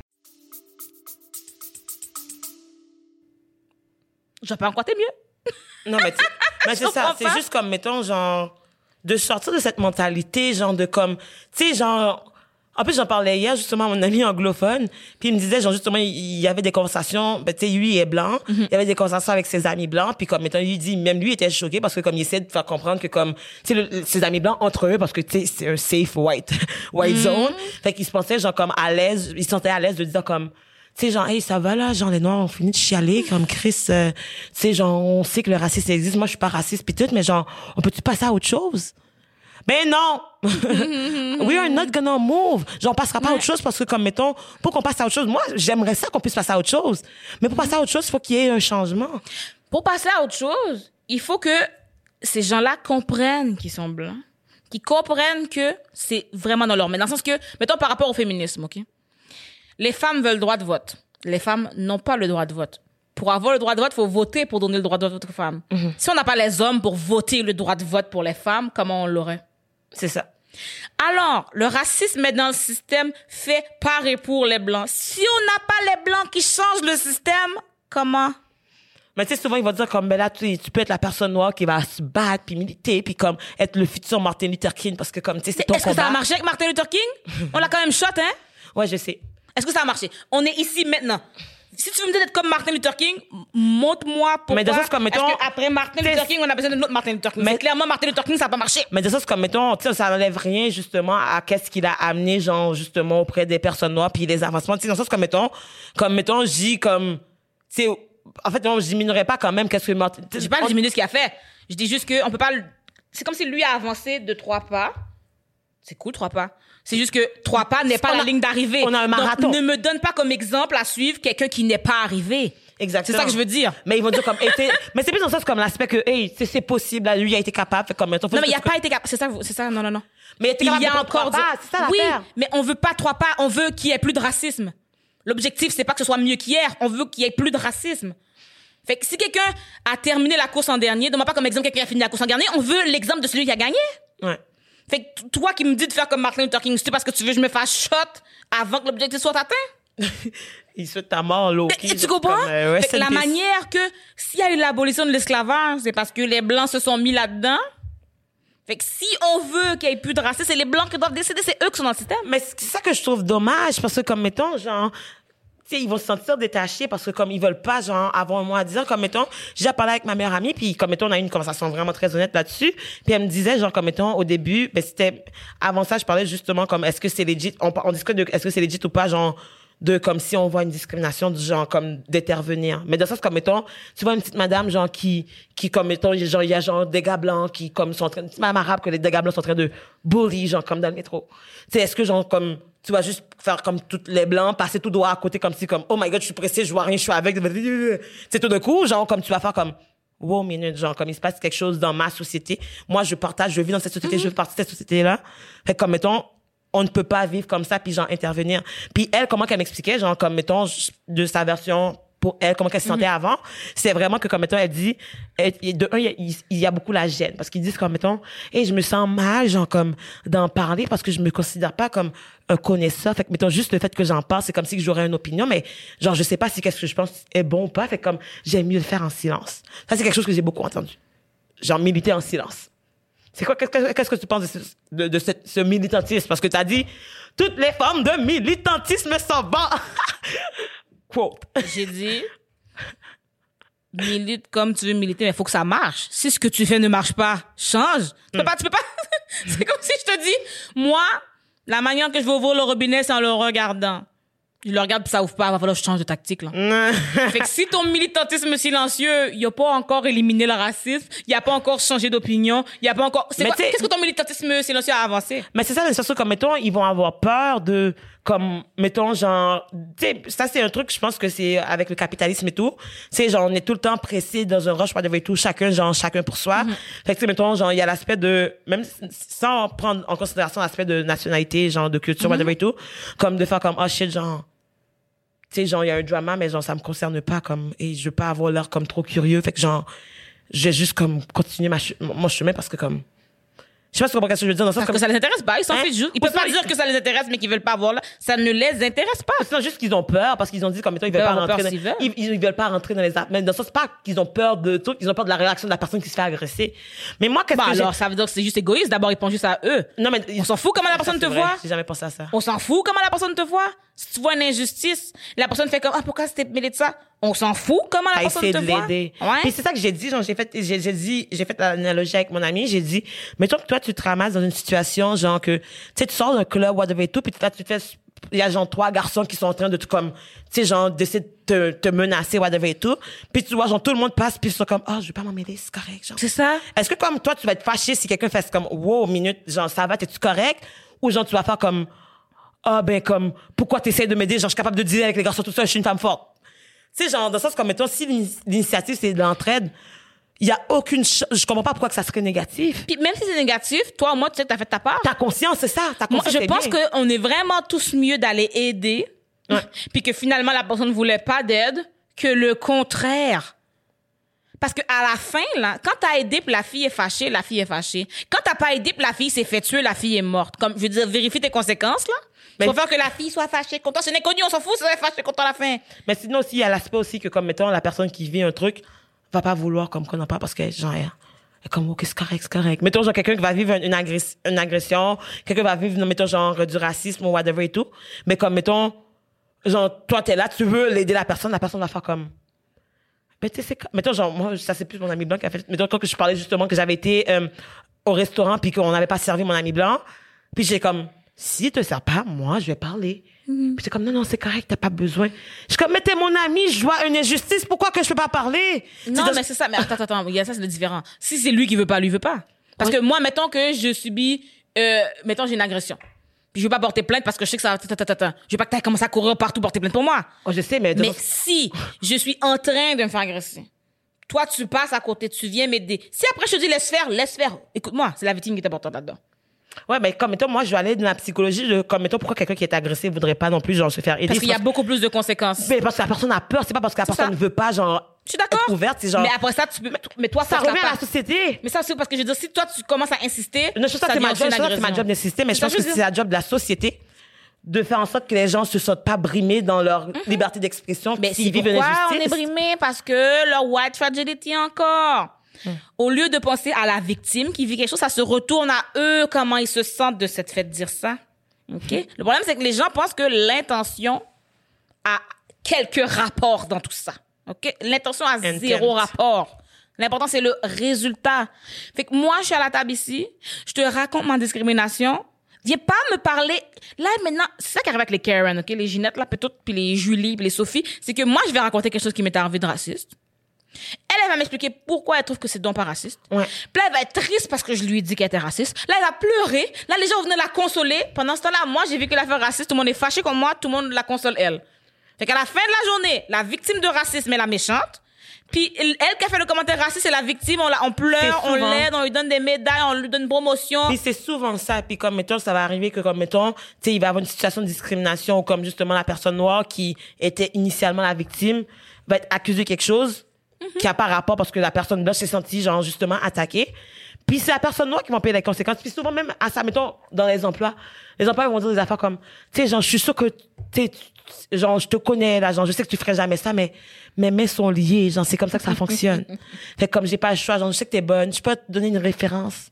Speaker 3: Je pas encore t'es mieux.
Speaker 2: Non, mais, tu- mais c'est ça. C'est juste comme, mettons, genre, de sortir de cette mentalité, genre, de comme, tu sais, genre, en plus, j'en parlais hier, justement, à mon ami anglophone, puis il me disait, genre, justement, il y avait des conversations, ben, tu sais, lui, il est blanc,
Speaker 3: Mhm.
Speaker 2: il y avait des conversations avec ses amis blancs, puis comme, mettons, lui, il dit, même lui, il était choqué parce que, comme, il essaie de faire comprendre que, comme, tu sais, ses amis blancs entre eux, parce que, tu sais, c'est un safe white, white
Speaker 3: Mhm.
Speaker 2: zone, fait qu'il se pensait, genre, comme, à l'aise, il se sentait à l'aise de dire, comme, tu sais, genre, hey, ça va là, genre, les Noirs ont fini de chialer, comme Chris, euh, tu sais, genre, on sait que le racisme existe, moi, je suis pas raciste, pis tout, mais genre, on peut-tu passer à autre chose? Ben non! We are not gonna move. Genre, on passera pas à autre chose parce que, comme, mettons, pour qu'on passe à autre chose, moi, j'aimerais ça qu'on puisse passer à autre chose. Mais pour passer à autre chose, il faut qu'il y ait un changement.
Speaker 3: Pour passer à autre chose, il faut que ces gens-là comprennent qu'ils sont blancs, qu'ils comprennent que c'est vraiment dans leur main. Dans le sens que, mettons par rapport au féminisme, OK? Les femmes veulent le droit de vote. Les femmes n'ont pas le droit de vote. Pour avoir le droit de vote, il faut voter pour donner le droit de vote aux femmes. Si on n'a pas les hommes pour voter le droit de vote pour les femmes, comment on l'aurait?
Speaker 2: C'est ça.
Speaker 3: Alors, le racisme est dans le système fait par et pour les blancs. Si on n'a pas les blancs qui changent le système, comment?
Speaker 2: Mais tu sais, souvent, ils vont dire comme, ben là, tu, tu peux être la personne noire qui va se battre, puis militer, puis comme, être le futur Martin Luther King, parce que comme, tu sais, c'est ton
Speaker 3: Est-ce que ça a marché avec Martin Luther King? On l'a quand même shot, hein?
Speaker 2: Ouais, je sais.
Speaker 3: Est-ce que ça a marché? On est ici maintenant. Si tu veux me dire d'être comme Martin Luther King, montre-moi pourquoi.
Speaker 2: Mais le sens comme, mettons-
Speaker 3: Est-ce qu'après Martin Luther King, on a besoin d'un autre Martin Luther King?
Speaker 2: Mais-
Speaker 3: clairement, Martin Luther King, ça n'a pas marché.
Speaker 2: Mais de ça, c'est comme, mettons, ça n'enlève rien, justement, à qu'est-ce qu'il a amené, genre, justement, auprès des personnes noires, puis les avancements. Tu sais, dans sens, comme, mettons, comme, mettons, dis, comme, tu sais, en fait, non, je diminuerais pas quand même qu'est-ce que Martin...
Speaker 3: Je dis pas
Speaker 2: on-
Speaker 3: diminuer ce qu'il a fait. Je dis juste qu'on peut pas C'est comme si lui a avancé de trois pas.
Speaker 1: C'est cool, trois pas. C'est juste que trois pas n'est pas la
Speaker 2: a-
Speaker 1: ligne d'arrivée.
Speaker 2: on a un
Speaker 1: Donc,
Speaker 2: marathon.
Speaker 1: ne me donne pas comme exemple à suivre quelqu'un qui n'est pas arrivé. C'est
Speaker 2: Exactement.
Speaker 1: ça que je veux dire.
Speaker 2: Mais ils vont dire comme, mais c'est plus dans le sens comme l'aspect que, hey, c'est- c'est possible, là, lui, a été capable, fait comme,
Speaker 1: Non, mais il a pas été capable. C'est ça, c'est ça, non, non, non.
Speaker 2: Mais il
Speaker 1: y a encore
Speaker 2: pas, c'est ça
Speaker 1: Oui, mais on veut pas trois pas, on veut qu'il y ait plus de racisme. L'objectif, c'est pas que ce soit mieux qu'hier, on veut qu'il y ait plus de racisme. Fait que si quelqu'un a terminé la course en dernier, donne pas comme exemple quelqu'un qui a fini la course en dernier, on veut l'exemple de celui qui a gagné.
Speaker 2: Ouais.
Speaker 1: Fait que toi qui me dis de faire comme Martin Luther King, c'est parce que tu veux que je me fasse shot avant que l'objectif soit atteint?
Speaker 2: Il souhaite ta mort.
Speaker 1: Et tu comprends? Fait que la manière que s'il y a eu l'abolition de l'esclavage, c'est parce que les blancs se sont mis là-dedans. Fait que si on veut qu'il y ait plus de racisme, c'est les blancs qui doivent décider, c'est eux qui sont dans le système.
Speaker 2: Mais c'est ça que je trouve dommage, parce que, comme, mettons, genre, ils vont se sentir détachés parce que, comme, ils veulent pas, genre, avoir mot à dire. Comme, mettons, j'ai parlé avec ma meilleure amie, puis, comme, mettons, on a eu une conversation vraiment très honnête là-dessus. Puis, elle me disait, genre, comme, mettons, au début, ben, c'était, avant ça, je parlais justement, comme, est-ce que c'est legit, on, discute de, est-ce que c'est legit ou pas, genre, de, comme, si on voit une discrimination, du genre, comme, d'intervenir. Mais dans ça, c'est comme, mettons, tu vois une petite madame, genre, qui, qui, comme, mettons, genre, il y a, genre, des gars blancs qui, comme, sont en train, une petite madame arabe que les gars blancs sont en train de bully, genre, comme dans le métro. Tu est-ce que, genre, comme, tu vas juste faire comme toutes les blancs, passer tout droit à côté comme si, comme, oh my god, je suis pressé, je vois rien, je suis avec. C'est tout d'un coup, genre, comme tu vas faire comme, wow, minute, genre, comme il se passe quelque chose dans ma société. Moi, je partage, je vis dans cette société, je fais partie de cette société-là. Fait que, comme, mettons, on ne peut pas vivre comme ça, puis genre, intervenir. Puis elle, comment qu'elle m'expliquait, genre, comme, mettons, de sa version pour elle, comment qu'elle se sentait avant, c'est vraiment que, comme, mettons, elle dit, elle- de un, il y, a, y beaucoup la gêne, parce qu'ils disent, comme, mettons, et je me sens mal, genre, comme, d'en parler, parce que je me considère pas comme un connaisseur. Fait que, mettons, juste le fait que j'en parle, c'est comme si j'aurais une opinion, mais, genre, je sais pas si qu'est-ce que je pense est bon ou pas. Fait que, comme, j'aime mieux le faire en silence. Ça, c'est quelque chose que j'ai beaucoup entendu. Genre, militer en silence. C'est quoi, qu'est-ce que, tu penses de ce, de, ce militantisme? Parce que tu as dit, toutes les formes de militantisme sont bonnes. Quote.
Speaker 1: J'ai dit, milite comme tu veux militer, mais il faut que ça marche. Si ce que tu fais ne marche pas, change. Tu peux pas, tu peux pas. c'est comme si je te dis, moi, la manière que je vais ouvrir le robinet, c'est en le regardant. Je le regarde puis ça ouvre pas, il va falloir que je change de tactique, là. fait que si ton militantisme silencieux, il a pas encore éliminé le racisme, il a pas encore changé d'opinion, il y a pas encore, c'est qu'est-ce que ton militantisme silencieux a avancé?
Speaker 2: Mais c'est ça, mais surtout comme, mettons, ils vont avoir peur de, comme, mettons, genre, tu sais, ça, c'est un truc, je pense que c'est avec le capitalisme et tout. C'est genre, on est tout le temps pressé dans un rush, whatever et tout, chacun, genre, chacun pour soi. Fait que, tu sais, mettons, genre, il y a l'aspect de, même sans prendre en considération l'aspect de nationalité, genre, de culture, whatever et tout, comme de faire comme, oh shit, genre, tu sais, genre, il y a un drama, mais genre, ça me concerne pas, comme, et je veux pas avoir l'air comme trop curieux. Fait que, genre, je vais juste, comme, continuer ma, mon chemin parce que, comme, je sais pas si tu comprends ce que je veux dire dans le sens
Speaker 1: Parce que ça les intéresse pas, ils s'en
Speaker 2: Hein?
Speaker 1: fichent juste. Ils peuvent pas dire que ça les intéresse, mais qu'ils veulent pas avoir là. Ça ne les intéresse pas.
Speaker 2: C'est juste qu'ils ont peur parce qu'ils ont dit comme mettons ils veulent pas rentrer
Speaker 1: peur
Speaker 2: dans,
Speaker 1: s'ils veulent.
Speaker 2: ils, ils veulent pas rentrer dans les app- mais dans ça c'est pas qu'ils ont peur de trucs ils ont peur de la réaction de la personne qui se fait agresser mais moi qu'est-ce
Speaker 1: Bah
Speaker 2: que j'ai-
Speaker 1: alors, ça veut dire que c'est juste égoïste. D'abord, ils pensent juste à eux.
Speaker 2: non mais
Speaker 1: On s'en fout comment la personne te voit.
Speaker 2: j'ai jamais pensé à ça
Speaker 1: On s'en fout comment la personne te voit. Si tu vois une injustice, la personne fait comme, ah, pourquoi c'était mêlé de ça? On s'en fout comment la
Speaker 2: à
Speaker 1: personne
Speaker 2: essayer
Speaker 1: te
Speaker 2: de
Speaker 1: voit.
Speaker 2: l'aider.
Speaker 1: Ouais.
Speaker 2: Puis c'est ça que j'ai dit, genre j'ai fait j'ai j'ai dit j'ai fait l'analogie avec mon ami, j'ai dit mettons que toi tu te ramasses dans une situation genre que tu sais tu sors d'un club whatever et tout puis là tu te fais il y a genre trois garçons qui sont en train de te comme tu sais genre d'essayer de te, te menacer whatever et tout puis tu vois genre tout le monde passe puis ils sont comme ah je vais pas m'en mêler c'est correct genre
Speaker 1: C'est ça.
Speaker 2: est-ce que comme toi tu vas être fâché si quelqu'un fait comme wow minute genre ça va t'es-tu correct? Ou genre tu vas faire comme ah ben comme pourquoi t'essayes de m'aider? Genre je suis capable de dire avec les garçons tout ça je suis une femme forte tu sais, genre, dans le sens comme, mettons, si l'ini- l'initiative, c'est de l'entraide, il y a aucune Je comprends pas pourquoi que ça serait négatif.
Speaker 1: Puis même si c'est négatif, toi, moi, tu sais que t'as fait ta part.
Speaker 2: Ta conscience, c'est ça. Ta
Speaker 1: Moi,
Speaker 2: conscience,
Speaker 1: je pense
Speaker 2: bien.
Speaker 1: qu'on est vraiment tous mieux d'aller aider, puis que finalement la personne ne voulait pas d'aide, que le contraire. Parce que à la fin, là, quand t'as aidé puis la fille est fâchée, la fille est fâchée. Quand t'as pas aidé puis la fille s'est fait tuer, la fille est morte. Comme, je veux dire, vérifie tes conséquences, là.
Speaker 2: Mais-
Speaker 1: Faut faire que la fille soit fâchée, content. Ce n'est connu, on s'en fout, si elle est fâchée, content à la fin.
Speaker 2: Mais sinon aussi, il y a l'aspect aussi que, comme, mettons, la personne qui vit un truc va pas vouloir, comme, qu'on en parle parce que, genre, est comme, ok, c'est correct, c'est correct. Mettons, genre, quelqu'un qui va vivre une, une, agress- une agression, quelqu'un va vivre, mettons, genre, du racisme ou whatever et tout. Mais comme, mettons, genre, toi, t'es là, tu veux l'aider la personne, la personne va faire comme, Ben, tu sais, c'est mettons, genre, moi, ça, c'est plus mon ami blanc qui a fait. Mettons, quand je parlais justement que j'avais été euh, au restaurant puis qu'on n'avait pas servi mon ami blanc, puis j'ai comme, s'il te sert pas, moi, je vais parler. Puis c'est comme, non, non, c'est correct, t'as pas besoin. Je suis comme, mais t'es mon ami, je vois une injustice, pourquoi que je peux pas parler?
Speaker 1: Non, mais c'est ça. Mais attends, attends. Il y a ça, c'est le différent. Si c'est lui qui veut pas, lui veut pas. Parce
Speaker 2: Oui.
Speaker 1: que moi, mettons que je subis euh, mettons, j'ai une agression. Puis je veux pas porter plainte parce que je sais que ça va... ta, ta, ta. Je veux pas que tu commencer à courir partout porter plainte pour moi.
Speaker 2: Oh, je sais, mais...
Speaker 1: Mais si je suis en train de me faire agresser, toi, tu passes à côté, tu viens m'aider. Si après je te dis laisse faire, laisse faire. Écoute-moi, c'est la victime qui est importante là-dedans.
Speaker 2: Ouais, mais comme mettons, moi, je vais aller dans la psychologie, je, comme mettons, pourquoi quelqu'un qui est agressé voudrait pas non plus, genre, se faire aider?
Speaker 1: Parce qu'il y a beaucoup plus de conséquences.
Speaker 2: Mais parce que la personne a peur, c'est pas parce que la personne
Speaker 1: ça.
Speaker 2: ne veut pas, genre,
Speaker 1: Je suis d'accord.
Speaker 2: être ouverte, c'est genre,
Speaker 1: Mais après ça, tu peux. Mais toi,
Speaker 2: ça
Speaker 1: ça
Speaker 2: revient à la société.
Speaker 1: Mais ça, c'est parce que je veux dire, si toi, tu commences à insister.
Speaker 2: Non, je sais pas,
Speaker 1: ça
Speaker 2: c'est ma job, c'est ma job d'insister, mais je pense
Speaker 1: ça
Speaker 2: que c'est la job de la société de faire en sorte que les gens se sentent pas brimés dans leur liberté d'expression,
Speaker 1: Mais c'est
Speaker 2: vivent une
Speaker 1: pourquoi on est
Speaker 2: injustice.
Speaker 1: brimé parce que leur white fragility encore. Au lieu de penser à la victime qui vit quelque chose, ça se retourne à eux, comment ils se sentent de cette fait dire ça. OK? Le problème, c'est que les gens pensent que l'intention a quelques rapports dans tout ça. OK? L'intention a
Speaker 2: Intent.
Speaker 1: zéro rapport. L'important, c'est le résultat. Fait que moi, je suis à la table ici, je te raconte ma discrimination. Viens pas me parler. Là, maintenant, c'est ça qui arrive avec les Karen, OK? Les Ginette, là, peut-être, puis les Julie, puis les Sophie. C'est que moi, je vais raconter quelque chose qui m'est arrivé de raciste. Elle, elle va m'expliquer pourquoi elle trouve que c'est donc pas raciste.
Speaker 2: Ouais.
Speaker 1: Puis là, elle va être triste parce que je lui ai dit qu'elle était raciste. Là, elle va pleurer. Là, les gens venaient la consoler. Pendant ce temps-là, moi, j'ai vu que l'affaire raciste, tout le monde est fâché comme moi, tout le monde la console, elle. Fait qu'à la fin de la journée, la victime de racisme est la méchante. Puis elle qui a fait le commentaire raciste, c'est la victime. On, la, on pleure, on l'aide, on lui donne des médailles, on lui donne une promotion.
Speaker 2: Puis c'est souvent ça. Puis comme, mettons, ça va arriver que, comme, mettons, tu sais, il va y avoir une situation de discrimination ou comme, justement, la personne noire qui était initialement la victime va être accusée de quelque chose qui a pas rapport parce que la personne blanche s'est sentie, genre, justement, attaquée. Puis c'est la personne noire qui va payer les conséquences. Puis souvent, même à ça, mettons, dans les emplois, les emplois vont dire des affaires comme, tu sais, genre, je suis sûr que, tu genre, je te connais, là, genre, je sais que tu ferais jamais ça, mais mes mains sont liées, genre, c'est comme ça que ça fonctionne. fait comme j'ai pas le choix, genre, je sais que t'es bonne, je peux te donner une référence.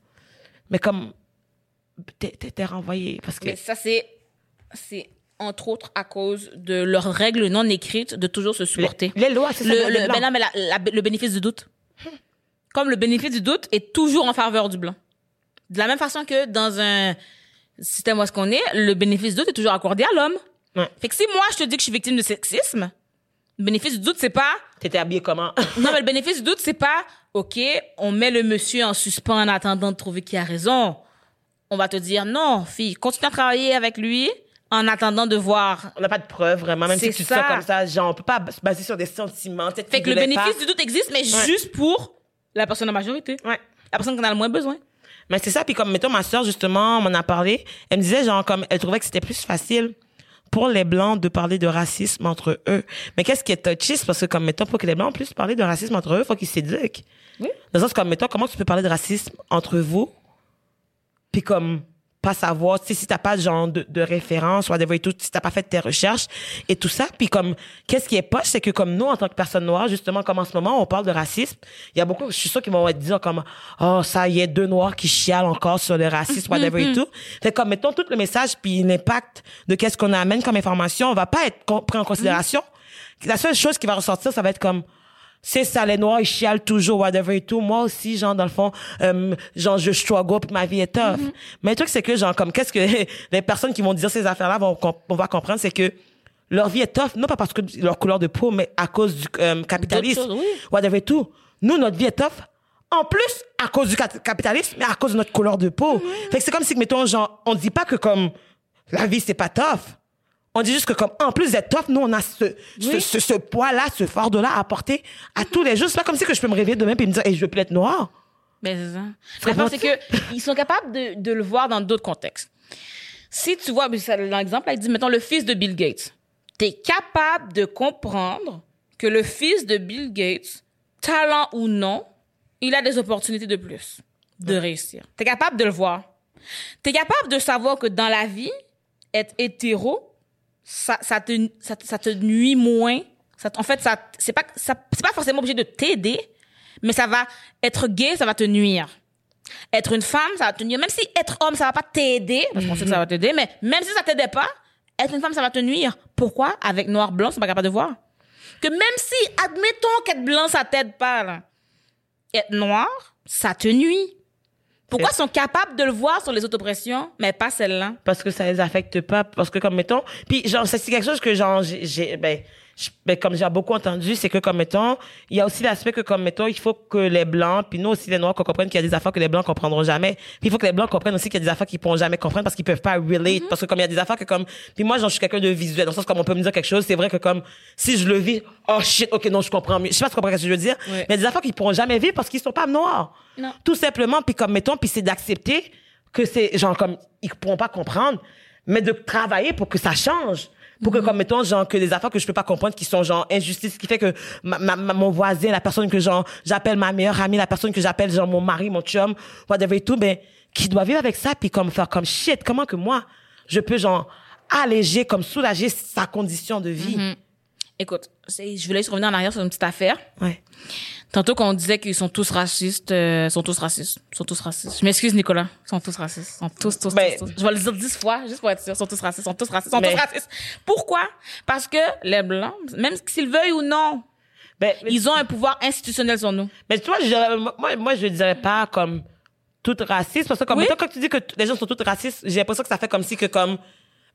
Speaker 2: Mais comme, t'es, t'es, t'es renvoyé parce que,
Speaker 1: Mais ça, c'est, c'est entre autres à cause de leurs règles non écrites de toujours se supporter.
Speaker 2: les lois, c'est ça,
Speaker 1: le, le, ben non, mais la- la- le bénéfice du doute. Comme le bénéfice du doute est toujours en faveur du blanc. De la même façon que dans un système où est-ce qu'on est, le bénéfice du doute est toujours accordé à l'homme.
Speaker 2: Ouais.
Speaker 1: Fait que si moi, je te dis que je suis victime de sexisme, le bénéfice du doute, c'est pas,
Speaker 2: T'étais habillé comment?
Speaker 1: non, mais le bénéfice du doute, c'est pas, OK, on met le monsieur en suspens en attendant de trouver qui a raison. On va te dire, non, fille, continue à travailler avec lui en attendant de voir.
Speaker 2: On n'a pas de preuves, vraiment, même si tu te
Speaker 1: ça.
Speaker 2: comme ça, genre, on peut pas se baser sur des sentiments.
Speaker 1: Fait que le bénéfice
Speaker 2: pas.
Speaker 1: du doute existe, mais
Speaker 2: Ouais.
Speaker 1: juste pour la personne en majorité.
Speaker 2: Ouais.
Speaker 1: La personne qui en a le moins besoin.
Speaker 2: Mais c'est ça, puis comme, mettons, ma soeur, justement, m'en a parlé, elle me disait, genre, comme, elle trouvait que c'était plus facile pour les Blancs de parler de racisme entre eux. Mais qu'est-ce qui est touchy, c'est parce que, comme, mettons, pour que les Blancs puissent parler de racisme entre eux, faut qu'ils s'éduquent.
Speaker 1: Oui.
Speaker 2: Dans le sens, comme, mettons, comment tu peux parler de racisme entre vous, puis comme, pas savoir, si t'as pas genre de, de référence, whatever et tout, si t'as pas fait tes recherches et tout ça. Puis comme, qu'est-ce qui est poche, c'est que comme nous, en tant que personnes noires, justement, comme en ce moment, on parle de racisme, il y a beaucoup, je suis sûre qu'ils vont être dire comme, oh, ça y est, deux noirs qui chialent encore sur le racisme, whatever et tout. Fait comme, mettons tout le message puis l'impact de qu'est-ce qu'on amène comme information, on va pas être pris en considération. La seule chose qui va ressortir, ça va être comme, c'est ça, les noirs, ils chialent toujours, whatever et tout. Moi aussi, genre, dans le fond, euh, genre, je struggle puis ma vie est tough. Mais le truc, c'est que, genre, comme, qu'est-ce que les personnes qui vont dire ces affaires-là vont, comp- on va comprendre, c'est que leur vie est tough, non pas parce que leur couleur de peau, mais à cause du euh, capitalisme,
Speaker 1: D'autres choses, oui.
Speaker 2: whatever et tout. Nous, notre vie est tough. En plus, à cause du cap- capitalisme, mais à cause de notre couleur de peau. Fait que c'est comme si, mettons, genre, on dit pas que comme, la vie, c'est pas tough. On dit juste que comme, en plus d'être tough, nous, on a ce, ce, ce, ce poids-là, ce fardeau-là à porter à tous les jours. C'est pas comme si que je peux me réveiller demain et me dire, hey, je veux plus être noir.
Speaker 1: Ben, c'est ça. C'est que ils sont capables de, de le voir dans d'autres contextes. Si tu vois, l'exemple, là, il dit, mettons, le fils de Bill Gates. T'es capable de comprendre que le fils de Bill Gates, talent ou non, il a des opportunités de plus de réussir. T'es capable de le voir. T'es capable de savoir que dans la vie, être hétéro, ça, ça, te, ça, te- ça te nuit moins. Ça, en fait, ça, c'est pas, ça, c'est pas forcément obligé de t'aider, mais ça va être gay, ça va te nuire. Être une femme, ça va te nuire. Même si être homme, ça va pas t'aider, parce qu'on sait que ça va t'aider, mais même si ça t'aidait pas, être une femme, ça va te nuire. Pourquoi? Avec noir, blanc, c'est pas capable de voir. Que même si, admettons qu'être blanc, ça t'aide pas, là. Être noir, ça te nuit. Pourquoi sont capables de le voir sur les autres oppressions, mais pas celle-là?
Speaker 2: parce que ça les affecte pas parce que comme mettons puis genre c'est quelque chose que genre j'ai ben ben, comme j'ai beaucoup entendu, c'est que comme mettons, il y a aussi l'aspect que comme mettons, il faut que les blancs, puis nous aussi les noirs, qu'on comprenne qu'il y a des affaires que les blancs comprendront jamais. Puis il faut que les blancs comprennent aussi qu'il y a des affaires qu'ils pourront jamais comprendre parce qu'ils peuvent pas relate. Parce que comme il y a des affaires que comme, puis moi, genre, je suis quelqu'un de visuel, dans le sens comme on peut me dire quelque chose, c'est vrai que comme, si je le vis, oh shit, ok, non, je comprends mieux. Je sais pas si tu comprends ce que je veux dire.
Speaker 1: Ouais.
Speaker 2: Mais il y a des affaires qu'ils pourront jamais vivre parce qu'ils sont pas noirs.
Speaker 1: Non.
Speaker 2: Tout simplement, puis comme mettons, puis c'est d'accepter que c'est genre comme ils pourront pas comprendre, mais de travailler pour que ça change. Pour que, comme mettons, genre, que des affaires que je peux pas comprendre qui sont, genre, injustice, qui fait que ma, ma- ma- mon voisin, la personne que, genre, j'appelle ma meilleure amie, la personne que j'appelle, genre, mon mari, mon chum, whatever et tout, ben, qui doit vivre avec ça, puis comme faire comme shit, comment que moi, je peux, genre, alléger, comme soulager sa condition de vie?
Speaker 1: Écoute, je voulais juste revenir en arrière sur une petite affaire.
Speaker 2: Ouais.
Speaker 1: Tantôt qu'on disait qu'ils sont tous racistes, euh, sont tous racistes, sont tous racistes. Je m'excuse Nicolas, ils sont tous racistes, sont tous, tous,
Speaker 2: Ben-
Speaker 1: tous, tous. Je vais le dire dix fois, juste pour être sûr, sont tous racistes, sont tous racistes, sont
Speaker 2: Mais-
Speaker 1: tous racistes. Pourquoi? Parce que les blancs, même s'ils veuillent ou non,
Speaker 2: Ben,
Speaker 1: ils ont un pouvoir institutionnel sur nous.
Speaker 2: Mais tu vois, je moi, moi, je dirais pas comme toute raciste, parce que comme
Speaker 1: Oui.
Speaker 2: mettons, quand tu dis que les gens sont toutes racistes, j'ai l'impression que ça fait comme si que comme,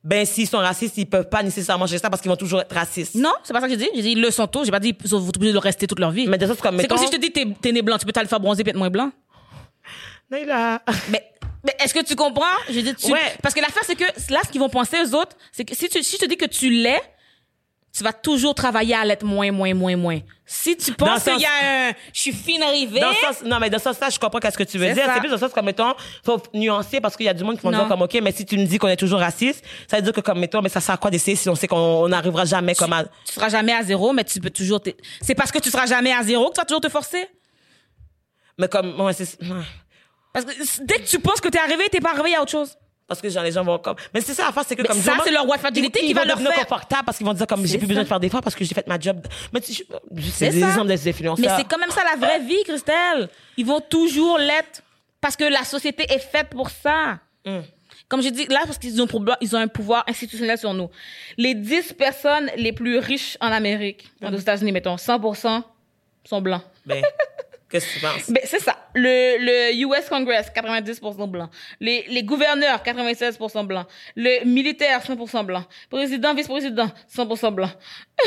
Speaker 2: ben, s'ils sont racistes, ils peuvent pas nécessairement changer ça parce qu'ils vont toujours être racistes.
Speaker 1: Non, c'est pas ça que j'ai dit. J'ai dit ils le sont tous. J'ai pas dit ils sont obligés de le rester toute leur vie.
Speaker 2: Mais de ça, c'est comme,
Speaker 1: c'est comme
Speaker 2: mettons-
Speaker 1: si je te dis t'es, t'es né blanc, tu peux t'aller faire bronzer puis être moins blanc.
Speaker 2: Naila.
Speaker 1: Mais, mais est-ce que tu comprends? Je dis, tu,
Speaker 2: Ouais.
Speaker 1: Parce que l'affaire, c'est que là, ce qu'ils vont penser aux autres, c'est que si, tu, si je te dis que tu l'es, tu vas toujours travailler à l'être moins, moins, moins, moins. Si tu penses
Speaker 2: le
Speaker 1: qu'il y a un, je suis fine arrivée.
Speaker 2: Dans ce sens, non, mais dans ce sens-là, je comprends qu'est-ce que tu veux dire. C'est plus dans ce sens comme, mettons, faut nuancer parce qu'il y a du monde qui vont dire comme, OK, mais si tu me dis qu'on est toujours raciste, ça veut dire que comme, mettons, mais ça sert à quoi d'essayer si on sait qu'on on n'arrivera jamais comme à,
Speaker 1: tu seras jamais à zéro, mais tu peux toujours. te- C'est parce que tu seras jamais à zéro que tu vas toujours te forcer?
Speaker 2: mais comme, ouais, c'est.
Speaker 1: Parce que dès que tu penses que t'es arrivé, t'es pas arrivé à autre chose.
Speaker 2: Parce que genre, les gens vont comme. Mais c'est ça, la face, c'est que
Speaker 1: Mais
Speaker 2: comme.
Speaker 1: ça, c'est leur loi de fragilité qui va leur
Speaker 2: devenir
Speaker 1: faire.
Speaker 2: confortables parce qu'ils vont dire comme j'ai plus besoin de faire d'efforts parce que j'ai fait ma job. Mais tu, je- c'est des
Speaker 1: ça.
Speaker 2: exemples des
Speaker 1: Mais
Speaker 2: influenceurs.
Speaker 1: c'est quand même ça la vraie vie, Christelle. Ils vont toujours l'être. Parce que la société est faite pour ça.
Speaker 2: Mm.
Speaker 1: Comme j'ai dit, là, parce qu'ils ont, pouvoir- ils ont un pouvoir institutionnel sur nous. Les 10 personnes les plus riches en Amérique,
Speaker 2: Mm.
Speaker 1: aux États-Unis, mettons, 100% sont blancs.
Speaker 2: Ben, qu'est-ce que tu penses?
Speaker 1: Ben, c'est ça. Le, le US Congress, 90% blanc. Les, les gouverneurs, 96% blancs. Le militaire, 100% blanc. Président, vice-président, 100% blanc.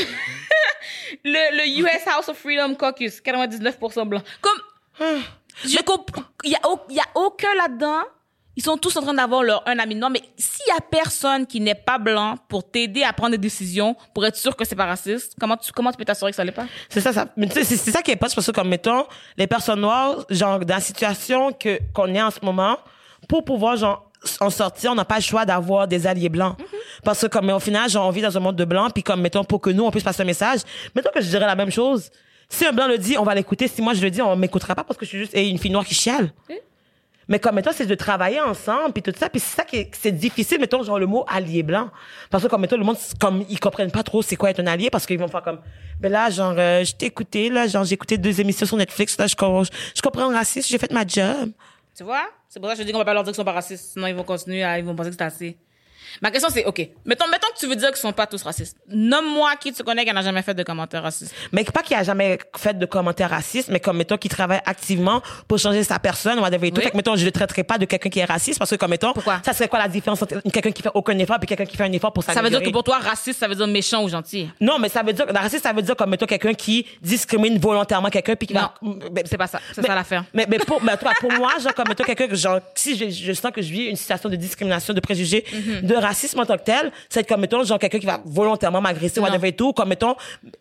Speaker 1: le, le US House of Freedom Caucus, 99% blanc. Comme, je comprends, il y a, y a aucun là-dedans. Ils sont tous en train d'avoir leur un ami noir, mais s'il y a personne qui n'est pas blanc pour t'aider à prendre des décisions, pour être sûr que c'est pas raciste, comment tu, comment tu peux t'assurer que ça l'est pas?
Speaker 2: C'est ça. Mais c'est c'est ça qui est pas, parce que comme, mettons, les personnes noires, genre, dans la situation que, qu'on est en ce moment, pour pouvoir, genre, en sortir, on n'a pas le choix d'avoir des alliés blancs. Parce que, comme, au final, genre, on vit dans un monde de blancs, puis comme, mettons, pour que nous, on puisse passer un message, mettons que je dirais la même chose. Si un blanc le dit, on va l'écouter. Si moi, je le dis, on m'écoutera pas parce que je suis juste une fille noire qui chiale. Mais comme, mettons, c'est de travailler ensemble, puis tout ça. Puis c'est ça qui est, c'est difficile, mettons, genre, le mot allié blanc. Parce que, comme, mettons, le monde, comme, ils comprennent pas trop c'est quoi être un allié, parce qu'ils vont faire comme, ben là, genre, euh, je t'ai écouté, là, genre, j'ai écouté deux émissions sur Netflix, là, je, com- je comprends le racisme, j'ai fait ma job.
Speaker 1: Tu vois? C'est pour ça que je dis qu'on va pas leur dire qu'ils sont pas racistes. Sinon, ils vont continuer à, ils vont penser que c'est assez. Ma question, c'est, OK. Mettons, mettons que tu veux dire qu'ils sont pas tous racistes. Nomme-moi qui tu connais qui n'a jamais fait de commentaires racistes.
Speaker 2: Mais pas qu'il a jamais fait de commentaires racistes, mais comme, mettons, qu'il travaille activement pour changer sa personne, whatever et tout.
Speaker 1: Oui.
Speaker 2: Fait que, mettons, je le traiterai pas de quelqu'un qui est raciste, parce que, comme, mettons,
Speaker 1: Pourquoi?
Speaker 2: ça serait quoi la différence entre quelqu'un qui fait aucun effort et quelqu'un qui fait un effort pour
Speaker 1: Ça veut dire
Speaker 2: s'améliorer?
Speaker 1: que pour toi, raciste, ça veut dire méchant ou gentil.
Speaker 2: Non, mais ça veut dire, raciste, ça veut dire comme, mettons, quelqu'un qui discrimine volontairement quelqu'un puis qui va, ben,
Speaker 1: C'est pas ça. C'est ça l'affaire.
Speaker 2: Mais, mais pour, mais cas, pour moi, genre, comme mettons quelqu'un que, genre, si je, je sens que je vis une situation de discrimination, de préjugés,
Speaker 1: Mhm.
Speaker 2: de racisme en tant que tel, c'est comme, mettons, genre, quelqu'un qui va volontairement m'agresser,
Speaker 1: Non.
Speaker 2: whatever et tout, comme, mettons,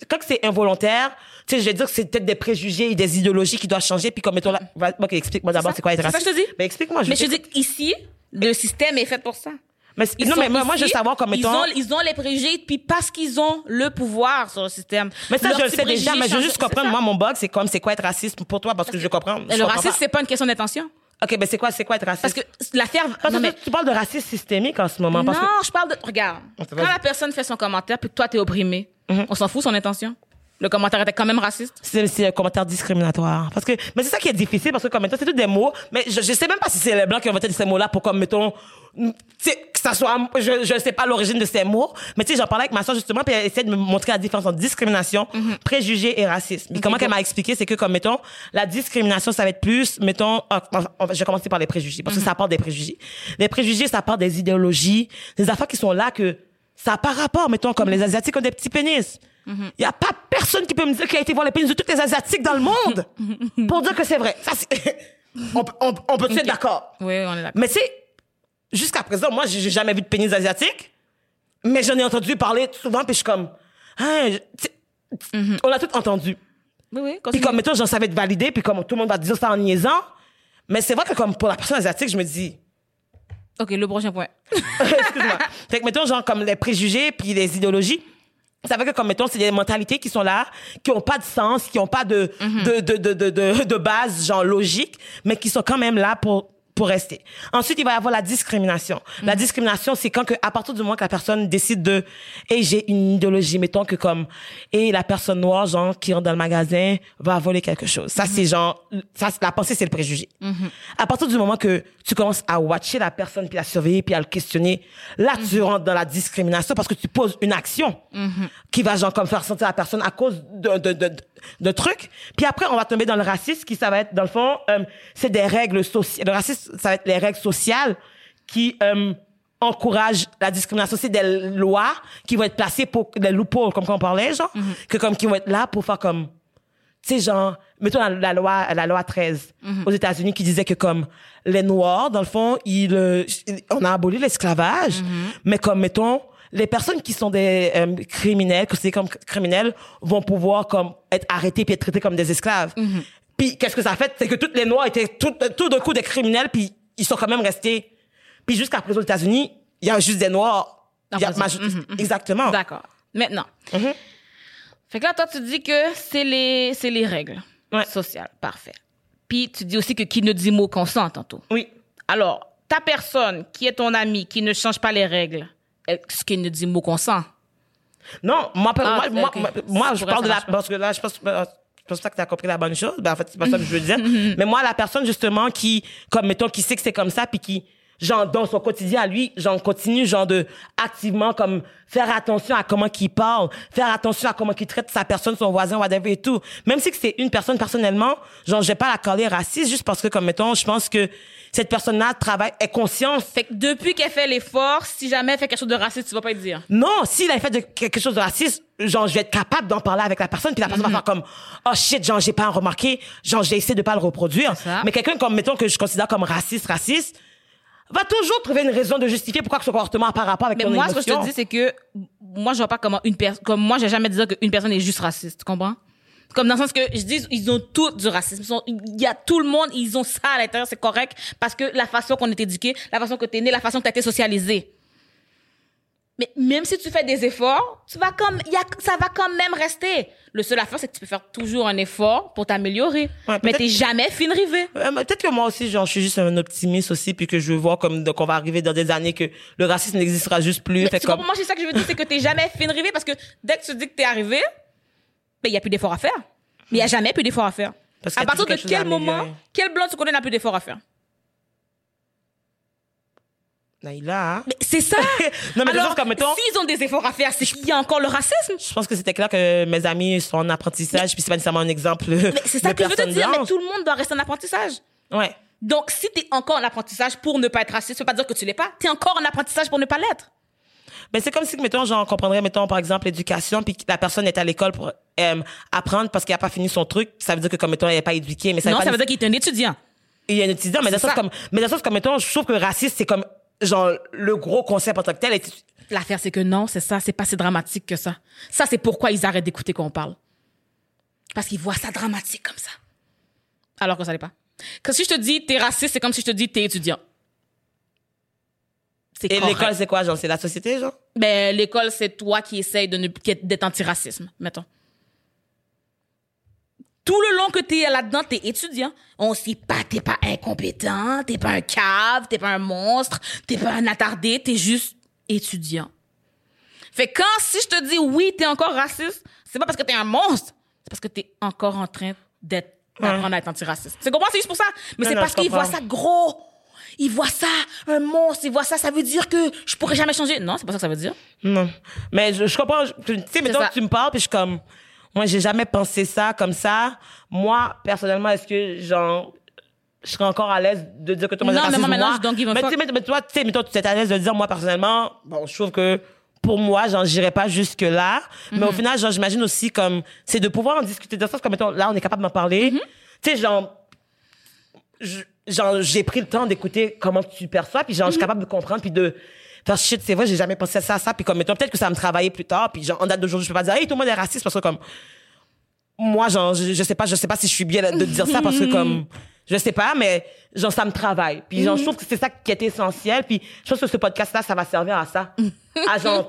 Speaker 2: quand c'est involontaire, tu sais, je vais dire que c'est peut-être des préjugés et des idéologies qui doivent changer, puis comme, mettons, là, va- ok, explique-moi d'abord c'est quoi être
Speaker 1: C'est ça
Speaker 2: raciste.
Speaker 1: que je te dis.
Speaker 2: Ben, explique-moi, je
Speaker 1: Mais je te dis ici, le système est fait pour ça.
Speaker 2: Mais,
Speaker 1: Ils
Speaker 2: non,
Speaker 1: sont
Speaker 2: mais moi, moi, je veux
Speaker 1: ici,
Speaker 2: savoir, comme,
Speaker 1: ils
Speaker 2: mettons,
Speaker 1: ont, ils ont les préjugés, puis parce qu'ils ont le pouvoir sur le système.
Speaker 2: mais ça,
Speaker 1: leurs
Speaker 2: je le
Speaker 1: petits
Speaker 2: sais déjà,
Speaker 1: préjugés
Speaker 2: mais je veux
Speaker 1: changent-
Speaker 2: juste comprendre, moi, mon bug, c'est comme, c'est quoi être raciste pour toi, parce que je comprends. je
Speaker 1: Le
Speaker 2: comprends
Speaker 1: racisme,
Speaker 2: pas.
Speaker 1: c'est pas une question d'intention.
Speaker 2: Ok, ben c'est quoi, c'est quoi être raciste?
Speaker 1: Parce que l'affaire.
Speaker 2: Parce
Speaker 1: non,
Speaker 2: que
Speaker 1: mais-
Speaker 2: tu parles de racisme systémique en ce moment. Parce
Speaker 1: non,
Speaker 2: que...
Speaker 1: je parle de. Regarde.
Speaker 2: vas-y.
Speaker 1: Quand la personne fait son commentaire, puis que toi, t'es opprimé, on s'en fout son intention. Le commentaire était quand même raciste.
Speaker 2: C'est, un commentaire discriminatoire. Parce que, mais c'est ça qui est difficile parce que, comme mettons, c'est tout des mots, mais je, je sais même pas si c'est les blancs qui ont inventé ces mots-là pour, comme, mettons, tu sais, que ça soit, je, je sais pas l'origine de ces mots, mais tu sais, j'en parlais avec ma soeur justement, puis elle essayait de me montrer la différence entre discrimination, préjugé et racisme. Puis comment qu'elle m'a expliqué, c'est que, comme, mettons, la discrimination, ça va être plus, mettons, on va- je vais commencer par les préjugés, parce que ça part des préjugés. Les préjugés, ça part des idéologies, des affaires qui sont là que, Ça n'a pas rapport, mettons, comme les Asiatiques ont des petits pénis. Il n'y a pas personne qui peut me dire qu'il a été voir les pénis de tous les Asiatiques dans le monde pour dire que c'est vrai. Ça, c'est- on, peut- on, on peut être
Speaker 1: Ok.
Speaker 2: d'accord.
Speaker 1: Oui, on est d'accord.
Speaker 2: Mais c'est jusqu'à présent, moi, j'ai jamais vu de pénis asiatique, mais j'en ai entendu parler souvent, puis je suis comme, hein, sais, on l'a tout entendu.
Speaker 1: Oui, oui,
Speaker 2: Puis comme, mettons, j'en savais être validé, puis comme tout le monde va dire ça en niaisant, mais c'est vrai que comme pour la personne asiatique, je me dis,
Speaker 1: Ok, le prochain point.
Speaker 2: excuse-moi. fait que, mettons, genre, comme les préjugés, puis les idéologies, ça fait que, comme, mettons, c'est des mentalités qui sont là, qui ont pas de sens, qui ont pas de, de, de, de, de, de, de base, genre, logique, mais qui sont quand même là pour, pour rester. Ensuite, il va y avoir la discrimination. La discrimination, c'est quand que, à partir du moment que la personne décide de, et j'ai une idéologie, mettons que comme, et la personne noire, genre, qui rentre dans le magasin, va voler quelque chose. Ça, c'est genre, ça, la pensée, c'est le préjugé. À partir du moment que tu commences à watcher la personne, puis à surveiller, puis à le questionner, là, tu rentres dans la discrimination parce que tu poses une action qui va, genre, comme faire sentir la personne à cause de, de, de, de, de trucs. Puis après, on va tomber dans le racisme, qui, ça va être, dans le fond, euh, c'est des règles sociales. Le racisme, ça va être les règles sociales qui, euh, encouragent la discrimination. C'est des lois qui vont être placées pour, des loopholes, comme on parlait, genre, que comme, qui vont être là pour faire comme, tu sais, genre, mettons la, la loi, la loi 13 aux États-Unis qui disait que comme les Noirs, dans le fond, ils, euh, on a aboli l'esclavage, mais comme, mettons, les personnes qui sont des euh, criminels, considérés comme criminels, vont pouvoir comme être arrêtés puis être traités comme des esclaves. Puis qu'est-ce que ça a fait? C'est que tous les Noirs étaient tout, tout d'un coup des criminels, puis ils sont quand même restés. Puis jusqu'à présent aux États-Unis, il y a juste des Noirs.
Speaker 1: En
Speaker 2: Il y a
Speaker 1: prison.
Speaker 2: major-
Speaker 1: Mhm, mhm.
Speaker 2: Exactement.
Speaker 1: D'accord. Maintenant.
Speaker 2: Mhm.
Speaker 1: Fait que là, toi, tu dis que c'est les, c'est les règles
Speaker 2: Ouais.
Speaker 1: sociales. Parfait. Puis tu dis aussi que qui ne dit mot consent tantôt.
Speaker 2: Oui.
Speaker 1: Alors, ta personne qui est ton ami, qui ne change pas les règles, est-ce qu'il ne dit mot consent?
Speaker 2: Non, moi,
Speaker 1: Ah,
Speaker 2: moi, je parle de la, parce que là, je pense, pense pas que tu as compris la bonne chose. Ben, en fait, c'est pas ça que je veux dire. Mais moi, la personne, justement, qui, comme, mettons, qui sait que c'est comme ça, puis qui, genre, dans son quotidien à lui, genre, continue, genre, de, activement, comme, faire attention à comment qu'il parle, faire attention à comment qu'il traite sa personne, son voisin, whatever et tout. Même si c'est une personne, personnellement, genre, je vais pas la caler raciste juste parce que, comme, mettons, je pense que cette personne-là travaille, est consciente
Speaker 1: Fait que depuis qu'elle fait l'effort, si jamais elle fait quelque chose de raciste, tu vas pas lui dire.
Speaker 2: non, s'il a fait de, quelque chose de raciste, genre, je vais être capable d'en parler avec la personne, puis la personne va faire comme, oh shit, genre, j'ai pas remarqué, genre, j'ai essayé de pas le reproduire. Mais quelqu'un comme, mettons, que je considère comme raciste, raciste, va toujours trouver une raison de justifier pourquoi que son comportement a pas rapport avec
Speaker 1: Mais
Speaker 2: ton
Speaker 1: moi, ce que je te dis, c'est que moi, je vois pas comment une personne, comme moi, j'ai jamais dit qu'une personne est juste raciste. Tu comprends? Comme dans le sens que je dis, ils ont tous du racisme. Il y a tout le monde, ils ont ça à l'intérieur, c'est correct. Parce que la façon qu'on est éduqué, la façon que t'es né, la façon que t'as été socialisé. Mais même si tu fais des efforts, tu vas comme, il y a, ça va quand même rester. Le seul affaire, c'est que tu peux faire toujours un effort pour t'améliorer.
Speaker 2: Ouais,
Speaker 1: mais t'es jamais fin rivé.
Speaker 2: Euh, Peut-être que moi aussi, genre, je suis juste un optimiste aussi, puis que je vois comme de- qu'on va arriver dans des années que le racisme n'existera juste plus.
Speaker 1: Mais
Speaker 2: Fait
Speaker 1: tu
Speaker 2: comme,
Speaker 1: moi, c'est ça que je veux dire, c'est que t'es jamais fin rivé parce que dès que tu dis que t'es arrivé, ben, il y a plus d'efforts à faire. Mais il y a jamais plus d'efforts à faire.
Speaker 2: Parce
Speaker 1: à partir de quel moment, quel blanc tu connais n'a plus d'efforts à faire?
Speaker 2: Naïla?
Speaker 1: Mais c'est ça!
Speaker 2: Non, mais
Speaker 1: Alors,
Speaker 2: comme, mettons-
Speaker 1: s'ils ont des efforts à faire, c'est qu'il y a encore le racisme.
Speaker 2: Je pense que c'était clair que mes amis sont en apprentissage, puis c'est pas nécessairement un exemple
Speaker 1: Mais c'est ça que je veux te dire, mais tout le monde doit rester en apprentissage.
Speaker 2: Ouais.
Speaker 1: Donc, si t'es encore en apprentissage pour ne pas être raciste, ça veut pas dire que tu l'es pas. T'es encore en apprentissage pour ne pas l'être.
Speaker 2: Ben, c'est comme si, mettons, j'en comprendrais, mettons, par exemple, l'éducation, puis que la personne est à l'école pour euh, apprendre parce qu'elle a pas fini son truc. Ça veut dire que, comme, mettons, elle n'est pas éduquée. Mais ça
Speaker 1: non,
Speaker 2: veut pas
Speaker 1: ça veut dire qu'il est un étudiant.
Speaker 2: Il a un étudiant, mais dans le
Speaker 1: C'est
Speaker 2: sens
Speaker 1: ça.
Speaker 2: comme, mais dans le sens comme, mettons, je trouve que raciste, c'est comme, genre, le gros concept en tant que tel. Et tu-
Speaker 1: L'affaire, c'est que non, c'est ça, c'est pas si dramatique que ça. Ça, c'est pourquoi ils arrêtent d'écouter qu'on parle. Parce qu'ils voient ça dramatique comme ça. Alors que ça l'est pas. Que si je te dis t'es raciste, c'est comme si je te dis t'es étudiant. C'est
Speaker 2: Et l'école, c'est quoi, genre, c'est la société, genre?
Speaker 1: Ben, l'école, c'est toi qui essayes de ne, d'être anti-racisme, mettons. Tout le long que t'es là-dedans, t'es étudiant. On sait pas, t'es pas incompétent, t'es pas un cave, t'es pas un monstre, t'es pas un attardé, t'es juste étudiant. Fait quand, si je te dis oui, t'es encore raciste, c'est pas parce que t'es un monstre, c'est parce que t'es encore en train d'être, d'apprendre à être antiraciste. C'est comprends? C'est juste pour ça. Mais c'est parce qu'ils voient ça gros. Ils voient ça, un monstre, ils voient ça, ça veut dire que je pourrais jamais changer. Non, c'est pas ça que ça veut dire.
Speaker 2: Non. Mais je, je comprends. Tu sais, mettons que tu me parles, puis je suis comme, moi, j'ai jamais pensé ça comme ça. Moi, personnellement, est-ce que, genre, je serais encore à l'aise de dire que tout le monde
Speaker 1: Non,
Speaker 2: est
Speaker 1: mais moi,
Speaker 2: raciste,
Speaker 1: maintenant, je don't give a
Speaker 2: mais,
Speaker 1: fuck.
Speaker 2: tu sais, mais, mais toi, tu sais, mettons, tu es à l'aise de dire, moi, personnellement, bon, je trouve que pour moi, genre, j'irais pas jusque là. Mais
Speaker 1: Mhm.
Speaker 2: au final, genre, j'imagine aussi comme, c'est de pouvoir en discuter de ça, comme mettons, là, on est capable d'en parler.
Speaker 1: Mhm.
Speaker 2: Tu sais, genre, genre, j'ai pris le temps d'écouter comment tu perçois, puis genre, je suis capable de comprendre, puis de faire shit, c'est vrai, j'ai jamais pensé à ça, à ça, puis comme, mettons, peut-être que ça va me travailler plus tard, puis genre, en date d'aujourd'hui, je peux pas dire, hey, tout le monde est raciste, parce que comme, moi, genre, je, je sais pas, je sais pas si je suis bien de dire ça, parce que comme, je sais pas, mais genre, ça me travaille. Puis genre, je trouve que c'est ça qui est essentiel, puis je pense que ce podcast-là, ça va servir à ça. à genre,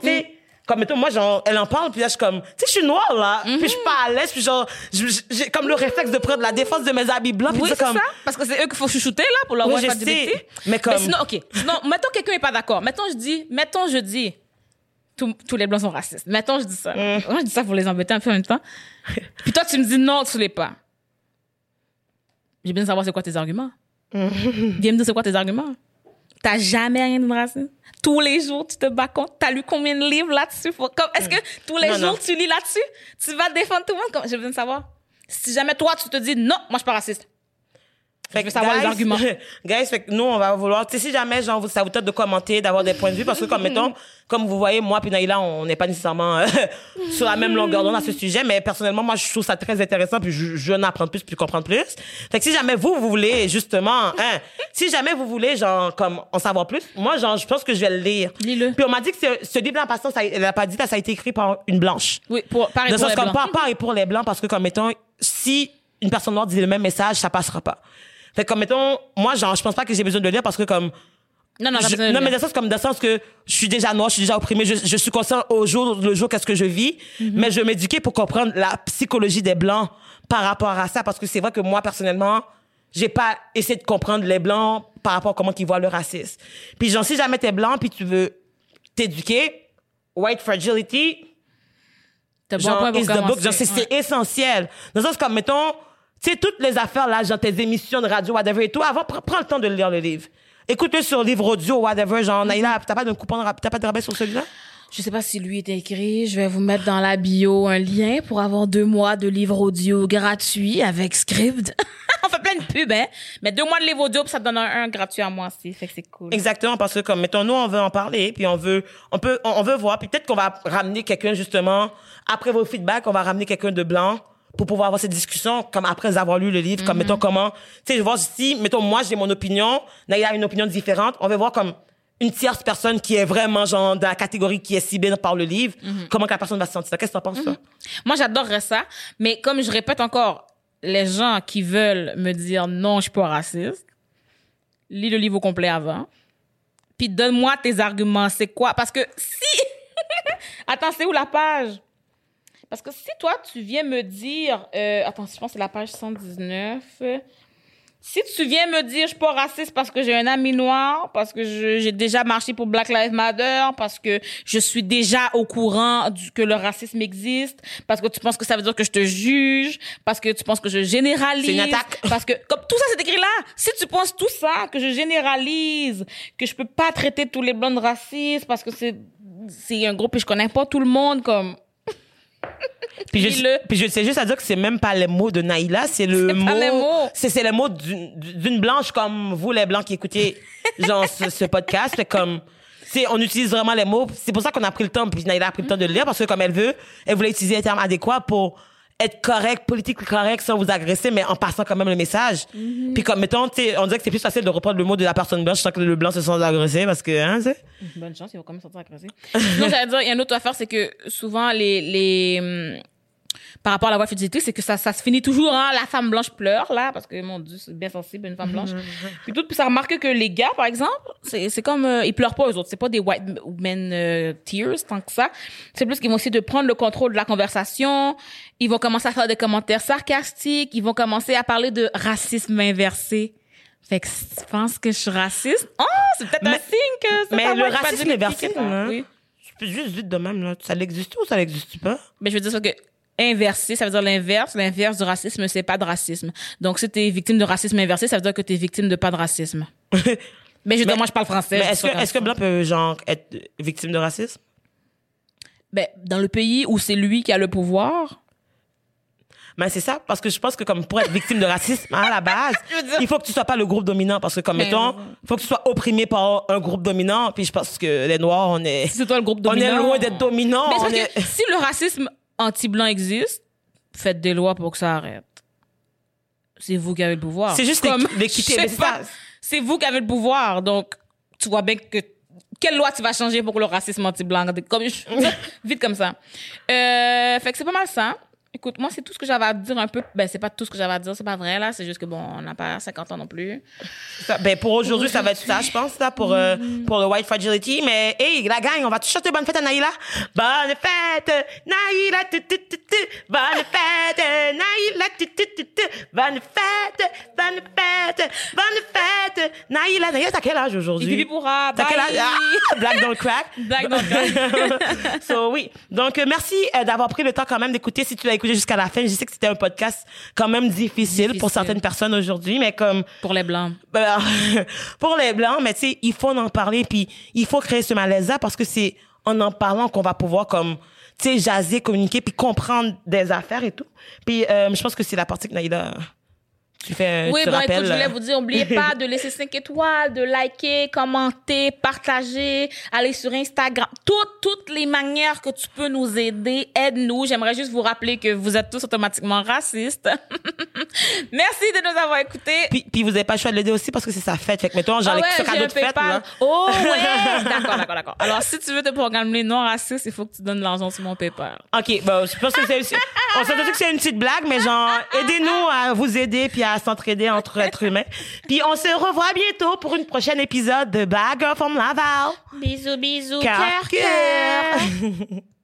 Speaker 2: comme mettons, moi, genre, elle en parle, puis là, je suis comme, tu sais, je suis noire, là, puis je suis pas à l'aise, puis genre, j'ai comme le réflexe de prendre la défense de mes habits blancs, puis
Speaker 1: Oui, c'est
Speaker 2: comme,
Speaker 1: ça. Parce que c'est eux qu'il faut chouchouter, là, pour leur
Speaker 2: Oui, je sais. Mais comme-
Speaker 1: sinon, OK. Sinon, mettons quelqu'un n'est pas d'accord. Mettons, je dis, mettons, je dis, tous, tous les blancs sont racistes. Mettons, je dis ça.
Speaker 2: Mm.
Speaker 1: Moi, je dis ça pour les embêter un peu en même temps. Puis toi, tu me dis non, tu l'es pas. J'ai besoin de savoir c'est quoi tes arguments.
Speaker 2: Mm.
Speaker 1: Viens me dire c'est quoi tes arguments. T'as jamais rien de raciste. Tous les jours, tu te bats contre. T'as lu combien de livres là-dessus? Comme- Est-ce que tous les
Speaker 2: Non,
Speaker 1: jours,
Speaker 2: non.
Speaker 1: tu lis là-dessus? Tu vas défendre tout le monde? Comme- besoin de savoir. Si jamais toi, tu te dis non, moi, je suis pas raciste.
Speaker 2: Fait
Speaker 1: Je veux savoir les arguments.
Speaker 2: Guys, fait que nous, on va vouloir, tu sais, si jamais, genre, ça vous tente de commenter, d'avoir des points de vue, parce que, comme, mettons, comme vous voyez, moi puis Naïla, on n'est pas nécessairement euh, sur la même longueur d'onde à ce sujet, mais personnellement, moi, je trouve ça très intéressant, puis je, je veux en apprendre plus, puis comprendre plus. Fait que si jamais vous, vous voulez, justement, hein, si jamais vous voulez, genre, comme, en savoir plus, moi, genre, je pense que je vais le lire.
Speaker 1: Lis-le.
Speaker 2: Puis on m'a dit que ce, ce livre-là, en passant, ça, elle a pas dit, ça a été écrit par une blanche.
Speaker 1: Oui, pour, pareil
Speaker 2: Dans
Speaker 1: pour
Speaker 2: le
Speaker 1: les
Speaker 2: sens comme
Speaker 1: blancs.
Speaker 2: pas, pas et pour les blancs, parce que comme mettons, si une personne noire dit le même message, ça passera pas. Fait comme mettons, moi, genre, je pense pas que j'ai besoin de lire parce que comme,
Speaker 1: Non, non,
Speaker 2: je- non, mais dans le sens comme dans le sens que je suis déjà noire, je suis déjà opprimée, je, je suis conscient au jour le jour qu'est-ce que je vis,
Speaker 1: Mhm.
Speaker 2: mais je vais m'éduquer pour comprendre la psychologie des blancs par rapport à ça parce que c'est vrai que moi personnellement, j'ai pas essayé de comprendre les blancs par rapport à comment ils voient le racisme. Puis genre si jamais t'es blanc puis tu veux t'éduquer, white fragility,
Speaker 1: T'as bon
Speaker 2: genre, is the book. Genre, c'est,
Speaker 1: Ouais.
Speaker 2: essentiel. Dans le sens comme, mettons, tu sais, toutes les affaires, là, genre, tes émissions de radio, whatever et tout, avant, pr- prends le temps de lire le livre. Écoute-le sur livre audio, whatever, genre, Naïla, t'as pas de coupon, t'as pas de rabais sur celui-là?
Speaker 1: Je sais pas si lui est écrit. Je vais vous mettre dans la bio un lien pour avoir deux mois de livres audio gratuits avec script. On fait plein de pubs, hein. Mais deux mois de livres audio, puis ça te donne un, un gratuit à moi aussi. Fait que c'est cool.
Speaker 2: Exactement, parce que comme, mettons, nous, on veut en parler, puis on veut, on peut, on, on veut voir, puis peut-être qu'on va ramener quelqu'un, justement, après vos feedbacks, on va ramener quelqu'un de blanc pour pouvoir avoir cette discussion, comme après avoir lu le livre, comme, mettons, comment, tu sais, je vois si, mettons, moi, j'ai mon opinion, Naïla a une opinion différente, on veut voir comme une tierce personne qui est vraiment, genre, dans la catégorie qui est ciblée par le livre, comment que la personne va se sentir. Qu'est-ce que t'en penses, ça?
Speaker 1: Moi, j'adorerais ça. Mais comme je répète encore, les gens qui veulent me dire non, je suis pas raciste, lis le livre au complet avant. Puis donne-moi tes arguments. C'est quoi? Parce que si... Attends, c'est où la page? Parce que si toi, tu viens me dire... euh, attends, je pense que c'est la page 119. Si tu viens me dire je suis pas raciste parce que j'ai un ami noir, parce que j'ai déjà marché pour Black Lives Matter, parce que je suis déjà au courant du, que le racisme existe, parce que tu penses que ça veut dire que je te juge, parce que tu penses que je généralise.
Speaker 2: C'est une attaque.
Speaker 1: Parce que, comme tout ça c'est écrit là, si tu penses tout ça, que je généralise, que je peux pas traiter tous les blancs de racistes parce que c'est, c'est un groupe et je connais pas tout le monde, comme,
Speaker 2: Puis je, puis je tiens juste à dire que c'est même pas les mots de Naïla, c'est le mot. C'est, c'est les mots d'une, d'une blanche comme vous, les blancs qui écoutez, genre, ce, ce podcast. Comme, c'est, on utilise vraiment les mots. C'est pour ça qu'on a pris le temps, puis Naïla a pris le temps de le lire, parce que comme elle veut, elle voulait utiliser les termes adéquats pour être correct, politique correct, sans vous agresser, mais en passant quand même le message.
Speaker 1: Mm-hmm.
Speaker 2: Puis comme, mettons, on dirait que c'est plus facile de reprendre le mot de la personne blanche sans que le blanc se sente agressé, parce que, hein, sais.
Speaker 1: Bonne chance, il va quand même sortir agressé. Sinon, j'allais dire, il y a une autre affaire, c'est que souvent, les, les, hum, par rapport à la voix fidélité, c'est que ça, ça se finit toujours, hein, la femme blanche pleure, là, parce que, mon Dieu, c'est bien sensible, une femme blanche. puis tout, puis ça remarque que les gars, par exemple, c'est, c'est comme, euh, ils pleurent pas eux autres. C'est pas des white men euh, tears, tant que ça. C'est plus qu'ils vont essayer de prendre le contrôle de la conversation. Ils vont commencer à faire des commentaires sarcastiques. Ils vont commencer à parler de racisme inversé. Fait que tu penses que je suis raciste, oh, c'est peut-être un signe que c'est
Speaker 2: mais le racisme inversé,
Speaker 1: part.
Speaker 2: hein.
Speaker 1: Oui.
Speaker 2: Je peux juste vite de même, là. Ça l'existe ou ça n'existe pas?
Speaker 1: Mais je veux dire ça que inversé, ça veut dire l'inverse. L'inverse du racisme, c'est pas de racisme. Donc, si t'es victime de racisme inversé, ça veut dire que t'es victime de pas de racisme. Mais je veux dire, moi, je parle français.
Speaker 2: Mais
Speaker 1: je
Speaker 2: est-ce que, blanc peut, genre, être victime de racisme?
Speaker 1: Ben, dans le pays où c'est lui qui a le pouvoir,
Speaker 2: Ben, c'est ça, parce que je pense que comme pour être victime de racisme, à la base,
Speaker 1: dire-
Speaker 2: il faut que tu sois pas le groupe dominant, parce que comme,
Speaker 1: Mais
Speaker 2: mettons,
Speaker 1: oui.
Speaker 2: il faut que tu sois opprimé par un groupe dominant, puis je pense que les Noirs, on est,
Speaker 1: Si c'est toi le groupe
Speaker 2: on est
Speaker 1: dominant.
Speaker 2: loin d'être dominant.
Speaker 1: Mais parce
Speaker 2: est-
Speaker 1: que si le racisme anti-blanc existe, faites des lois pour que ça arrête. C'est vous qui avez le pouvoir.
Speaker 2: C'est juste
Speaker 1: Comme,
Speaker 2: l'équi- l'équité, c'est
Speaker 1: vous qui avez le pouvoir. Donc, tu vois bien que quelle loi tu vas changer pour que le racisme anti-blanc comme vite comme ça. Euh, fait que c'est pas mal ça. Écoute, moi c'est tout ce que j'avais à dire un peu. Ben c'est pas tout ce que j'avais à dire, c'est pas vrai là. C'est juste que bon, on n'a pas 50 ans non plus.
Speaker 2: Ça- ben, pour aujourd'hui, ça va être ça, je pense, là, pour, euh, pour le White Fragility. Mais, hey, la gang, on va tous chanter bonne fête à Naïla? Bonne fête, Naïla, tu, tu, tu, tu. Bonne fête, Naïla, tu, tu, tu, tu. Bonne fête, bonne fête, bonne fête, Naïla. Naïla, t'as quel âge aujourd'hui?
Speaker 1: Pourra.
Speaker 2: T'as quel âge? Ah, black don't crack.
Speaker 1: Black don't crack.
Speaker 2: so, oui. Donc, euh, merci euh, d'avoir pris le temps quand même d'écouter. Si tu l'as écouté jusqu'à la fin, je sais que c'était un podcast quand même difficile, pour certaines personnes aujourd'hui, mais comme,
Speaker 1: Pour les blancs.
Speaker 2: ben, pour les blancs, mais tu sais, il faut en parler, puis il faut créer ce malaise-là parce que c'est en en parlant qu'on va pouvoir comme, tu sais, jaser, communiquer, puis comprendre des affaires et tout. Puis euh, je pense que c'est la partie que Naïla, tu fais,
Speaker 1: Oui,
Speaker 2: tu
Speaker 1: bon,
Speaker 2: rappelles.
Speaker 1: écoute, je voulais
Speaker 2: euh,
Speaker 1: vous dire, n'oubliez pas de laisser 5 étoiles, de liker, commenter, partager, aller sur Instagram. Toutes, toutes les manières que tu peux nous aider, aide-nous. J'aimerais juste vous rappeler que vous êtes tous automatiquement racistes. Merci de nous avoir écoutés.
Speaker 2: Puis, puis vous avez pas le choix de l'aider aussi parce que c'est sa fête. Fait que mettons, genre,
Speaker 1: Ah
Speaker 2: les
Speaker 1: ouais,
Speaker 2: cadeau de fête, là.
Speaker 1: Oh ouais! D'accord, d'accord, d'accord. Alors, si tu veux te programmer non raciste, il faut que tu donnes l'argent sur mon PayPal.
Speaker 2: OK, bon, je pense que c'est, on s'entend que c'est une petite blague, mais genre, aidez-nous à vous aider puis à s'entraider entre êtres humains. Puis on se revoit bientôt pour une prochaine épisode de Blague from Laval.
Speaker 1: Bisous, bisous, cœur.
Speaker 2: cœur.